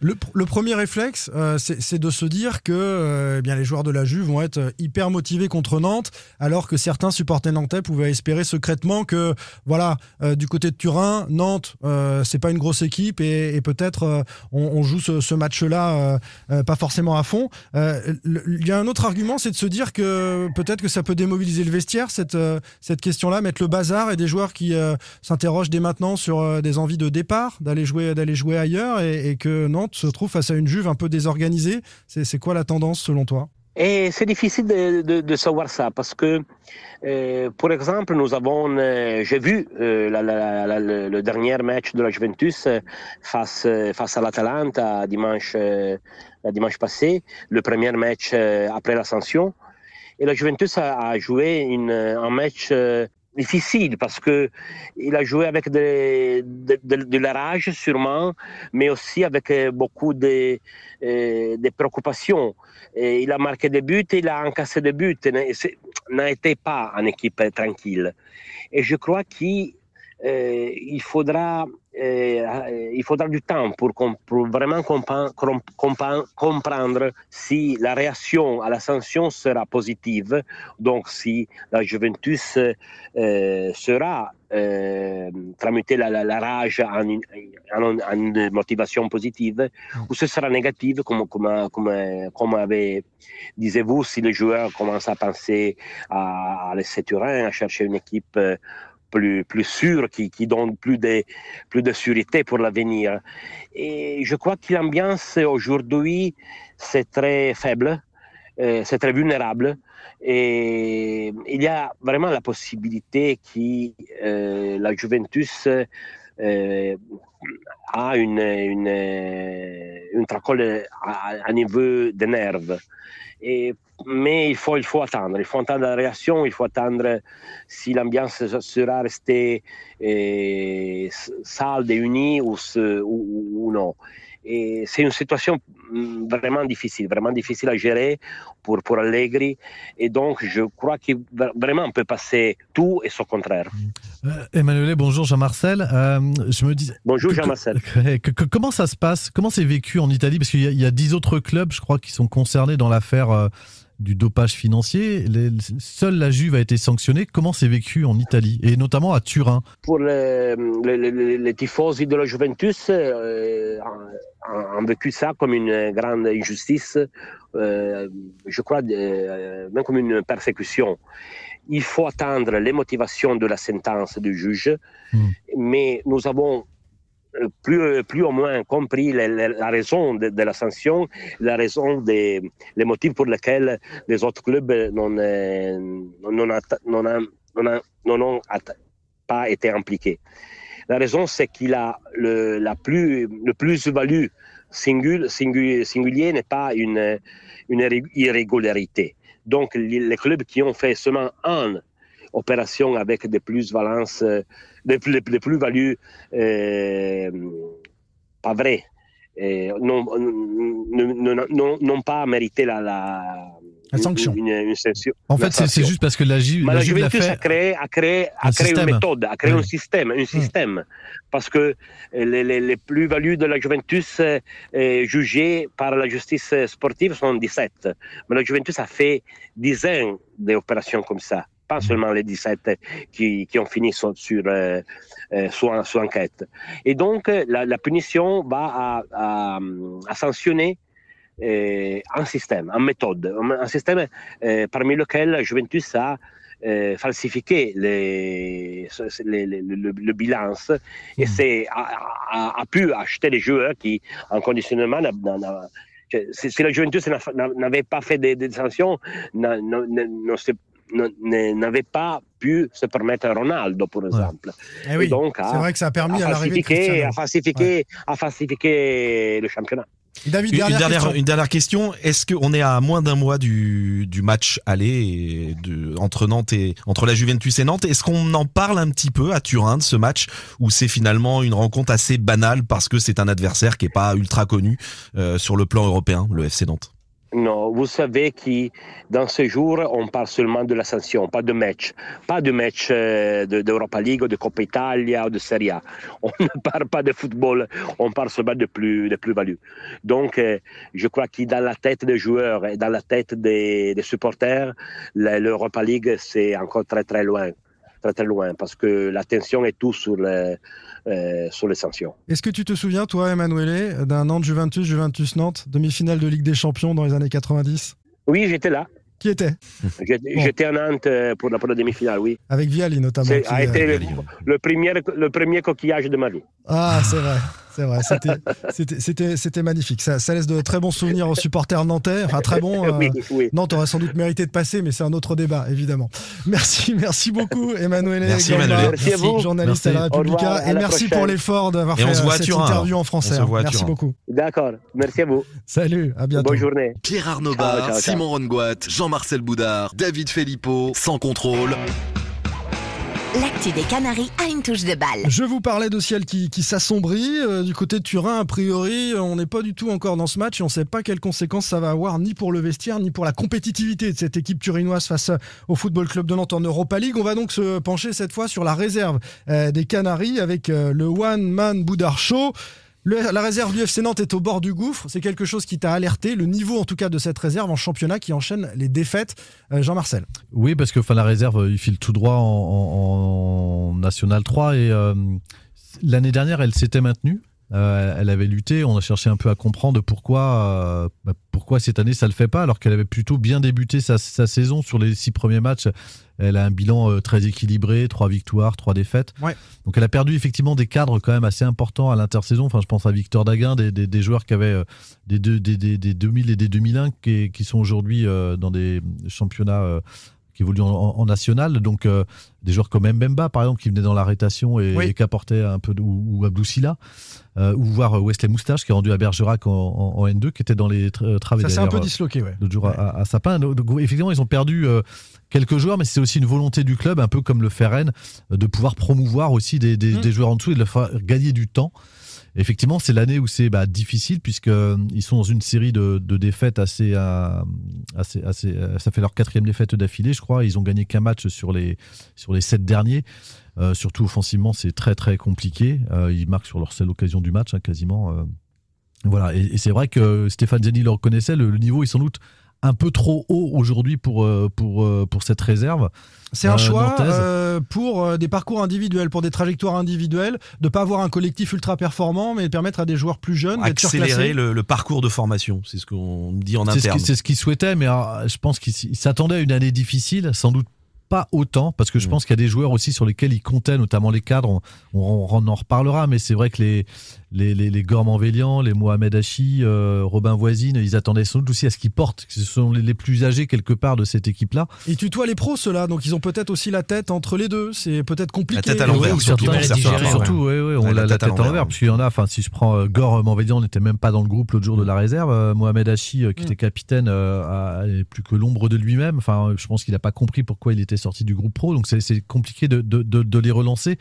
Le, pr- le premier réflexe, euh, c'est de se dire que euh, eh bien, les joueurs de la Juve vont être euh, hyper motivés contre Nantes, alors que certains supporters nantais pouvaient espérer secrètement que, voilà, du côté de Turin, Nantes, c'est pas une grosse équipe et, peut-être on, joue ce, match-là pas forcément à fond. Il y a un autre argument, c'est de se dire que peut-être que ça peut démobiliser le vestiaire, cette, cette question-là, mettre le bazar et des joueurs qui s'interrogent dès maintenant sur des envies de départ, d'aller jouer, jouer ailleurs et, et que Nantes se trouve face à une Juve un peu désorganisée. C'est quoi la tendance selon toi? Et c'est difficile de, savoir ça parce que, euh, par exemple, nous avons, euh, j'ai vu euh, le, dernier match de la Juventus face, face à l'Atalanta dimanche, dimanche passé, le premier match après l'ascension. Et la Juventus a, joué un match difficile parce que il a joué avec de, de, la rage sûrement, mais aussi avec euh, beaucoup de, euh, de préoccupations. Il a marqué des buts, il a encaissé des buts, n'a été pas une équipe tranquille. Et je crois qu'il euh, faudra, euh, il faudra du temps pour, vraiment comprendre si la réaction à la sanction sera positive, donc si la Juventus euh, sera euh, tramuter la, rage en une, motivation positive ou ce sera négative comme, comme, comme, comme avait, disiez-vous, si les joueurs commencent à penser à, à laisser Turin, à chercher une équipe euh, plus, plus sûre, qui, qui donne plus de, plus de sûreté pour l'avenir. Et je crois que l'ambiance aujourd'hui, c'est très faible, euh, c'est très vulnérable. Et il y a vraiment la possibilité que euh, la Juventus euh, a une, une, à, niveau de nerfs. Et, mais il faut, il faut attendre, il faut attendre la réaction, il faut attendre si l'ambiance sera restée euh, sale et unie ou, ou non. Et c'est une situation mm, vraiment difficile, vraiment difficile à gérer pour, pour Allegri. Et donc, je crois qu'il va- vraiment on peut passer tout et son contraire. Euh, Emmanuel, bonjour Jean-Marcel. Euh, je me dis. Bonjour que- Jean-Marcel. que- que- que- comment ça se passe? Comment c'est vécu en Italie? Parce qu'il y, a- il y a dix autres clubs, je crois, qui sont concernés dans l'affaire euh, du dopage financier. Les- seule la Juve a été sanctionnée. Comment c'est vécu en Italie et notamment à Turin Pour les, les, les- tifosi de la Juventus, euh, ont, ont vécu ça comme une grande injustice, euh, je crois, euh, même comme une persécution. Il faut attendre les motivations de la sentence du juge, mais nous avons plus, plus ou moins compris la, raison de, la sanction, la raison des les motifs pour lesquels les autres clubs n'ont euh, atta- pas été impliqués. La raison, c'est qu'il a le, la plus, le plus-value singul, singu- singulier n'est pas une, une irré- irrégularité. Donc, les, clubs qui ont fait seulement une opération avec des plus-valences, euh, des, plus- des plus-values euh, pas vraies, euh, n'ont- n'ont pas mérité la, la, La sanction. Une, une sanction. En fait, c'est juste parce que la, Ju- Mais la la Juve l'a Juventus fait. a créé, a créé, a Un créé une méthode, a créé Oui. un système, un système. Parce que les, les, les plus-values de la Juventus euh, euh, jugées par la justice sportive sont 17. Mais la Juventus a fait dizaines d'opérations comme ça. Pas seulement les 17 qui, qui ont fini sur, sur, euh, euh, sous, sous enquête. Et donc, euh, la, la punition va à, à, à sanctionner euh, un système, une méthode, un, système euh, parmi lequel la Juventus a euh, falsifié les, les- les- le, le bilan et c'est, a, a- a pu acheter des joueurs qui, en conditionnement, n'a- n'a- n'a- si, la Juventus n'a- n'a- n'avait pas fait des, des sanctions, n'a- n'avait pas pu se permettre Ronaldo, par exemple. Eh oui, Et donc, c'est vrai que ça a permis à à l'arrivée falsifier, à falsifier, à falsifier le championnat. David, Une, dernière, une dernière, question. une dernière question. Est-ce qu'on est à moins d'un mois du, du match aller de, entre Nantes et entre la Juventus et Nantes? Est-ce qu'on en parle un petit peu à Turin de ce match où c'est finalement une rencontre assez banale parce que c'est un adversaire qui est pas ultra connu euh, sur le plan européen, le FC Nantes? Non, vous savez que dans ce jour, on parle seulement de l'ascension, pas de match. Pas de match euh, de- d'Europa League, ou de Coppa Italia ou de Serie A. On ne parle pas de football, on parle seulement de plus de plus-value. Donc, euh, je crois que dans la tête des joueurs et dans la tête des, des supporters, la- l'Europa League, c'est encore très très loin. Très très loin, parce que l'attention est tout sur le- euh, sur l'ascension. Est-ce que tu te souviens, toi, Emanuele, d'un Nantes Juventus, Juventus Nantes, demi-finale de Ligue des Champions dans les années 90 Oui, j'étais là. Qui était? J'étais Bon. à Nantes euh, pour la, pour la demi-finale, oui. Avec Viali notamment. C'est a été euh, le, le premier, le premier coquillage de ma vie. Ah, c'est vrai. C'est vrai, c'était- c'était- c'était c'était magnifique. Ça, ça laisse de très bons souvenirs aux supporters nantais. Enfin, très bons. euh, Oui, oui. Nantes aurait sans doute mérité de passer, mais c'est un autre débat, évidemment. Merci, merci beaucoup, Emmanuel Merci, Gamba, Emmanuel. Merci à vous. journaliste à la Merci. Au Republica. revoir, à et la merci prochaine. pour l'effort d'avoir fait euh, à cette Turin, interview alors. en français. On se voit à Merci Turin. beaucoup. D'accord. Merci à vous. Salut, à bientôt. Bonne journée. Pierre Arnaud. Simon Rongoat, Jean-Marcel Boudard, David Filippo, sans contrôle. L'actu des Canaries a une touche de balle. Je vous parlais de ciel qui, qui s'assombrit. Euh, du côté de Turin, a priori, on n'est pas du tout encore dans ce match et on ne sait pas quelles conséquences ça va avoir ni pour le vestiaire ni pour la compétitivité de cette équipe turinoise face au Football Club de Nantes en Europa League. On va donc se pencher cette fois sur la réserve euh, des Canaries avec euh, le One Man Boudard Show. La réserve du FC Nantes est au bord du gouffre. C'est quelque chose qui t'a alerté. Le niveau, en tout cas, de cette réserve en championnat qui enchaîne les défaites. Euh, Jean-Marcel. Oui, parce que la réserve, euh, il file tout droit en National 3 et euh, l'année dernière, elle s'était maintenue. Euh, elle avait lutté, on a cherché un peu à comprendre pourquoi, euh, bah, pourquoi cette année ça le fait pas, alors qu'elle avait plutôt bien débuté sa, sa saison sur les six premiers matchs. Elle a un bilan euh, très équilibré, trois victoires, trois défaites. Ouais. Donc elle a perdu effectivement des cadres quand même assez importants à l'intersaison. Enfin, je pense à Victor Daguin, des, des- des joueurs qui avaient des, deux- des, des- des 2000 et des 2001 qui, qui sont aujourd'hui dans des championnats qui évoluent en, national. Donc euh, des joueurs comme Mbemba par exemple qui venaient dans l'arrêtation et, Oui. et qui apportaient un peu de, ou, ou Abdou Silla. Euh, ou voir Wesley Moustache qui est rendu à Bergerac en, en- en N2 qui était dans les tra- travaux Ça s'est un peu disloqué, ouais. l'autre jour à- à, à Sapin. Donc, effectivement, ils ont perdu euh, quelques joueurs, mais c'est aussi une volonté du club, un peu comme le fait Rennes, euh, de pouvoir promouvoir aussi des, des- Mm. des joueurs en dessous et de leur faire gagner du temps. Effectivement, c'est l'année où c'est bah, difficile puisque euh, sont dans une série de, défaites assez, euh, assez, assez. euh, ça fait leur quatrième défaite d'affilée, je crois. Ils ont gagné qu'un match sur les sur les sept derniers. Surtout offensivement, c'est très très compliqué. Ils marquent sur leur seule occasion du match, hein, quasiment. Voilà, et, et c'est vrai que Stéphane Zeni le reconnaissait, le, le niveau est sans doute un peu trop haut aujourd'hui pour, euh, pour, euh, pour cette réserve. C'est un Euh, choix euh, pour des parcours individuels, pour des trajectoires individuelles, de pas avoir un collectif ultra performant, mais de permettre à des joueurs plus jeunes d'être Accélérer surclassés. le, le parcours de formation, c'est ce qu'on dit en interne. c'est ce qu'ils souhaitaient, mais je pense qu'ils s'attendaient à une année difficile, sans doute pas autant, parce que je Mm. pense qu'il y a des joueurs aussi sur lesquels ils comptaient, notamment les cadres, on, on- on en reparlera, mais c'est vrai que les, les, les, les Vélian, les Mohamed Hachi, euh, Robin Voisine, ils attendaient sans doute aussi à ce qu'ils portent, que ce sont les, les plus âgés quelque part de cette équipe-là. Ils tutoient les pros, ceux-là, donc ils ont peut-être aussi la tête entre les deux. C'est peut-être compliqué. La tête à l'envers, Oui, surtout, surtout, oui, oui, on a la la tête à l'envers, parce qu'il y en a, enfin, si je prends euh, Gore Manvédian, n'était même pas dans le groupe l'autre jour de la réserve. Euh, Mohamed Hachi, euh, qui Mm. était capitaine, euh, a- est plus que l'ombre de lui-même. Enfin, je pense qu'il n'a pas compris pourquoi il était sorti du groupe pro, donc c'est c'est compliqué de, de, de- de les relancer.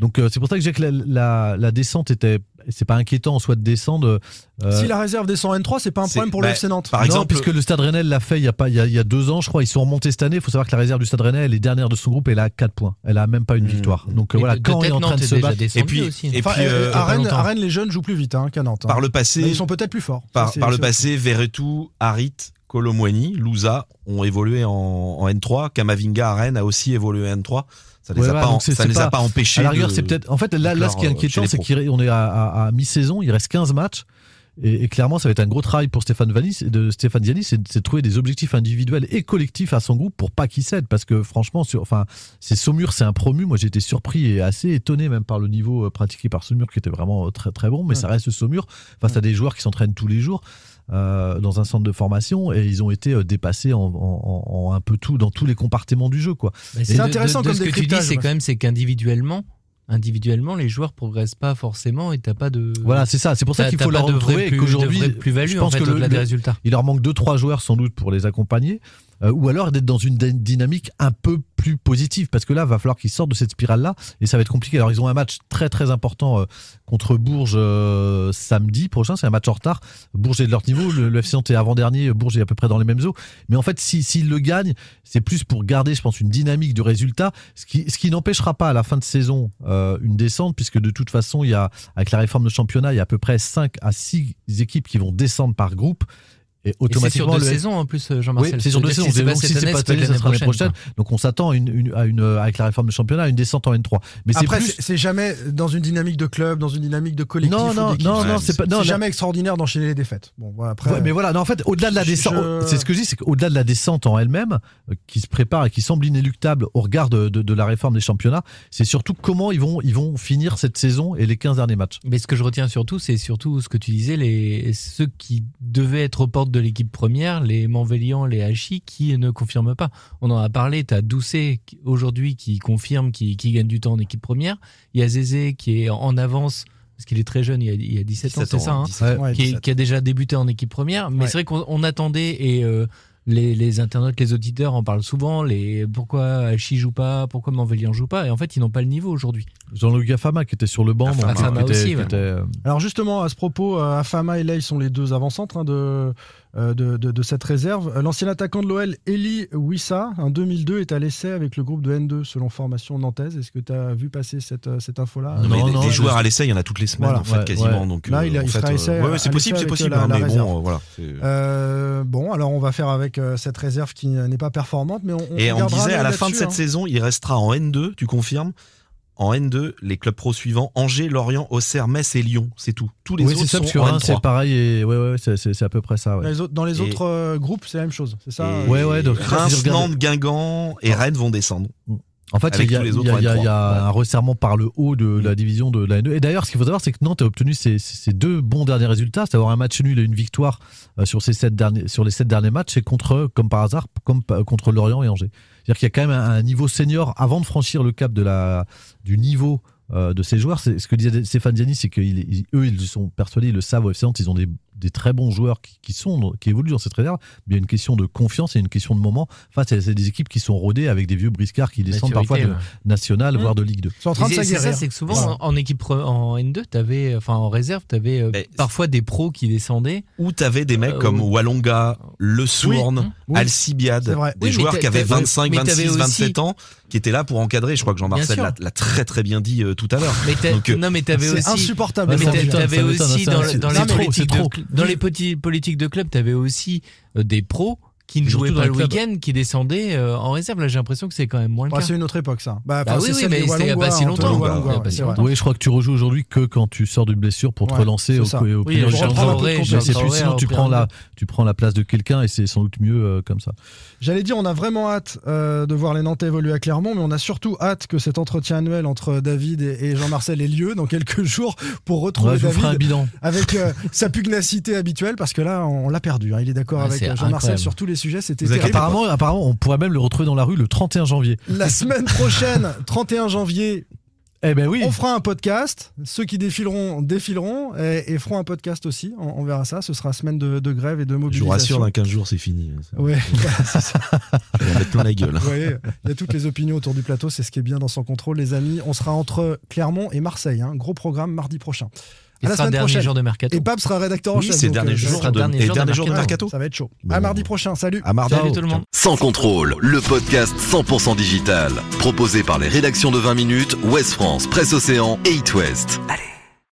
Donc euh, c'est pour ça que je dis que la, la, la descente était, c'est pas inquiétant en soi de descendre. euh, Si la réserve descend en N3, c'est pas un problème pour bah, le FC Nantes. par non, exemple- puisque le Stade Rennais l'a fait il y a pas il y a, il y a deux ans, je crois. Ils sont remontés cette année. Il faut savoir que la réserve du Stade Rennais, elle est dernière de son groupe. Elle a 4 points. Elle a même pas une Mmh. victoire. Donc Et voilà, de- de quand il est en train Nantes de se battre. Et puis- aussi. et Enfin, puis, euh, euh, à, Rennes, longtemps. à Rennes, les jeunes jouent plus vite hein, qu'à Nantes. hein. Par le Mais passé, ils sont peut-être plus forts. par, le passé, Verretou, Harit, Colomwani, Louza ont évolué en, en N3. Kamavinga à Rennes a aussi évolué en N3. Ça les Ouais, a ouais, pas, en- ça les a pas- empêchés. À la rigueur, de- c'est peut-être. En fait, là, là ce qui est euh, inquiétant, c'est qu'on est à, à- à mi-saison, il reste 15 matchs. Et, et clairement, ça va être un gros travail pour Stéphane Valis, de Stéphane Ziani, c'est c'est de trouver des objectifs individuels et collectifs à son groupe pour pas qu'il cède. Parce que franchement, sur, enfin, c'est Saumur, c'est un promu. Moi, j'ai été surpris et assez étonné même par le niveau euh, pratiqué par Saumur, qui était vraiment euh, très très bon. Mais ça reste Saumur face à des joueurs qui s'entraînent tous les jours. Euh, dans un centre de formation et ils ont été euh, dépassés en, en- en un peu tout dans tous les compartiments du jeu quoi. C'est intéressant de- de comme ce que tu dis, c'est quand même c'est qu'individuellement, individuellement, les joueurs progressent pas forcément et t'as pas de. Voilà, c'est ça. C'est pour ça qu'il faut leur retrouver qu'aujourd'hui, je pense en fait, que le- des résultats. Il leur manque deux trois joueurs sans doute pour les accompagner. Euh, ou alors d'être dans une dy- dynamique un peu plus positive, parce que là, va falloir qu'ils sortent de cette spirale-là, et ça va être compliqué. Alors, ils ont un match très très important euh, contre Bourges euh, samedi prochain, c'est un match en retard. Bourges est de leur niveau, le, le FC est avant-dernier, Bourges est à peu près dans les mêmes eaux. Mais en fait, si- s'ils le gagnent, c'est plus pour garder, je pense, une dynamique de résultat, ce qui, ce qui n'empêchera pas à la fin de saison une descente, puisque de toute façon, il y a, avec la réforme de championnat, il y a à peu près 5 à 6 équipes qui vont descendre par groupe. Et Et c'est sur automatiquement, deux le- saisons en plus, Jean-Marcel. oui, c'est sur deux saisons. que Donc, si si c'est pas cette année, ça sera l'année prochaine. Donc on s'attend à une, une- à une, avec la réforme du championnat à une descente en N3. Mais c'est Après, c'est- jamais dans une dynamique de club, dans une dynamique de collectif. Non, non, non, non, c'est pas- non, C'est jamais extraordinaire d'enchaîner les défaites. Bon, voilà, après. Ouais, mais voilà, non, en fait, au-delà de la descente, je- c'est ce que je dis, c'est qu'au-delà de la descente en elle-même, euh, qui se prépare et qui semble inéluctable au regard de, de- de la réforme des championnats, c'est surtout comment ils vont, ils vont finir cette saison et les 15 derniers matchs. Mais ce que je retiens surtout, c'est surtout ce que tu disais, les, ceux qui devaient être aux portes de l'équipe première, les Manvélian, les Hachi, qui ne confirment pas. On en a parlé, tu as Doucet aujourd'hui qui confirme, qui, qui gagne du temps en équipe première. Il y a Zézé qui est en avance, parce qu'il est très jeune, il y a, il y a 17, ans, 17 c'est ça, hein, 17 ans. Ouais, qui, 17. qui a déjà débuté en équipe première. Mais Ouais. c'est vrai qu'on on attendait, et euh, les, les internautes, les auditeurs en parlent souvent, les, pourquoi Hachi joue pas, pourquoi Manvélian joue pas, et en fait, ils n'ont pas le niveau aujourd'hui. Jean-Luc Afama qui était sur le banc, Afama. était- aussi, qui ouais. était, euh, Alors justement, à ce propos, euh, Afama et Ley sont les deux avant-centres hein, de, de, de- de cette réserve. Euh, L'ancien attaquant de l'OL, Eli Wissa, en 2002, est à l'essai avec le groupe de N2 selon formation nantaise. Est-ce que tu as vu passer cette, euh, cette info-là? Non, mais Non, des, non, des je- joueurs à l'essai, il y en a toutes les semaines, Voilà. en fait, Ouais, quasiment. ouais. Donc, Là, euh, il a- en il fait, sera euh, essai ouais, c'est possible, l'essai c'est possible. la- hein, la mais réserve. bon, euh, voilà. Euh, bon, alors on va faire avec euh, cette réserve qui n'est pas performante, mais on, on Et on disait, à la fin de cette hein. saison, il restera en N2, tu confirmes? En N2, les clubs pro suivants Angers, Lorient, Auxerre, Metz et Lyon. C'est tout. Tous les oui, autres c'est ça, sont parce que en Reims, N3. c'est pareil, et ouais, ouais, c'est- à peu près ça. Dans les autres, dans les Et- autres, euh, groupes, c'est la même chose, c'est ça Et euh, Ouais, ouais, donc, Reims, si je regarde- Nantes, Guingamp et Rennes vont descendre. En fait, il y a, tous les il y a- autres en il y a- N3. il y a Ouais. un resserrement par le haut de la division de la N2. Et d'ailleurs, ce qu'il faut savoir, c'est que Nantes a obtenu ses, ses deux bons derniers résultats, c'est avoir un match nul et une victoire euh, sur, ces sept derniers, sur les sept derniers matchs, et contre, comme par hasard, comme, pa- contre Lorient et Angers. C'est-à-dire qu'il y a quand même un, niveau senior avant de franchir le cap de la, du niveau euh, de ces joueurs. C'est ce que disait Stéphane Ziani, c'est qu'eux, ils, eux, ils sont persuadés, ils le savent au ils ont des, des très bons joueurs qui, qui sont, qui évoluent dans cette réserve. Mais il y a une question de confiance et une question de moment. Enfin, c'est c'est des équipes qui sont rodées avec des vieux briscards qui descendent parfois de ouais. nationale, Mmh. voire de Ligue 2. Ils sont en train de Et c'est- ça, c'est que souvent Voilà. en, en équipe en N2, t'avais, enfin en réserve, tu avais Mais- parfois des pros qui descendaient. Où t'avais des mecs Euh, comme. Walonga, Le Sourne, Oui. Alcibiade, des Oui, joueurs qui avaient t'as- 25, mais t'avais 26, aussi- 27 ans, qui étaient là pour encadrer. Je crois que Jean-Marcel Bien l'a très très bien dit euh, tout à l'heure. Mais Donc, euh, non, mais t'avais C'est aussi. insupportable. Mais t'avais aussi dans, les trop, politiques de, dans les petits politiques de club, t'avais aussi euh, des pros qui ne jouaient pas le week-end, qui descendaient euh, en réserve. Là, j'ai l'impression que c'est quand même moins le cas. c'est une autre époque, ça. Bah, Bah oui, mais c'était il y a pas si longtemps. Pas si longtemps. Oui, je crois que tu rejoues aujourd'hui que quand tu sors d'une blessure pour te Ouais, relancer au, ça. au Oui, plus- sinon tu prends la tu prends la place de quelqu'un et c'est sans doute mieux euh, comme ça. J'allais dire, on a vraiment hâte euh, de voir les Nantais évoluer à Clermont, mais on a surtout hâte que cet entretien annuel entre David et, et Jean-Marcel ait lieu dans quelques jours pour retrouver Ouais, David avec euh, sa pugnacité habituelle, parce que là, on, l'a perdu. hein. Il est d'accord Ouais, avec euh, Jean-Marcel sur tous les sujets. C'était. Apparemment, apparemment, on pourrait même le retrouver dans la rue le 31 janvier. La semaine prochaine, 31 janvier, Eh ben oui. on fera un podcast. Ceux qui défileront, défileront et, et feront un podcast aussi. On, on verra ça. Ce sera semaine de, de grève et de je vous mobilisation. rassure, dans 15 jours, c'est fini. Ouais, c'est ça. Mettre plein la gueule. Vous voyez, il y a toutes les opinions autour du plateau, c'est ce qui est bien dans son contrôle, les amis. On sera entre Clermont et Marseille, hein. gros programme mardi prochain. Et À la semaine dernier prochaine. jour de mercato. Et Pab sera rédacteur en Oui, chef. c'est donc, dernier euh, jour de, dernier et jour de dernier jour de mercato. mercato. Ça va être chaud. Bon. À mardi prochain, salut. À mardi. Salut tout le monde. Sans contrôle, le podcast 100% digital. Proposé par les rédactions de 20 minutes, Ouest France, Presse Océan et It West. Allez,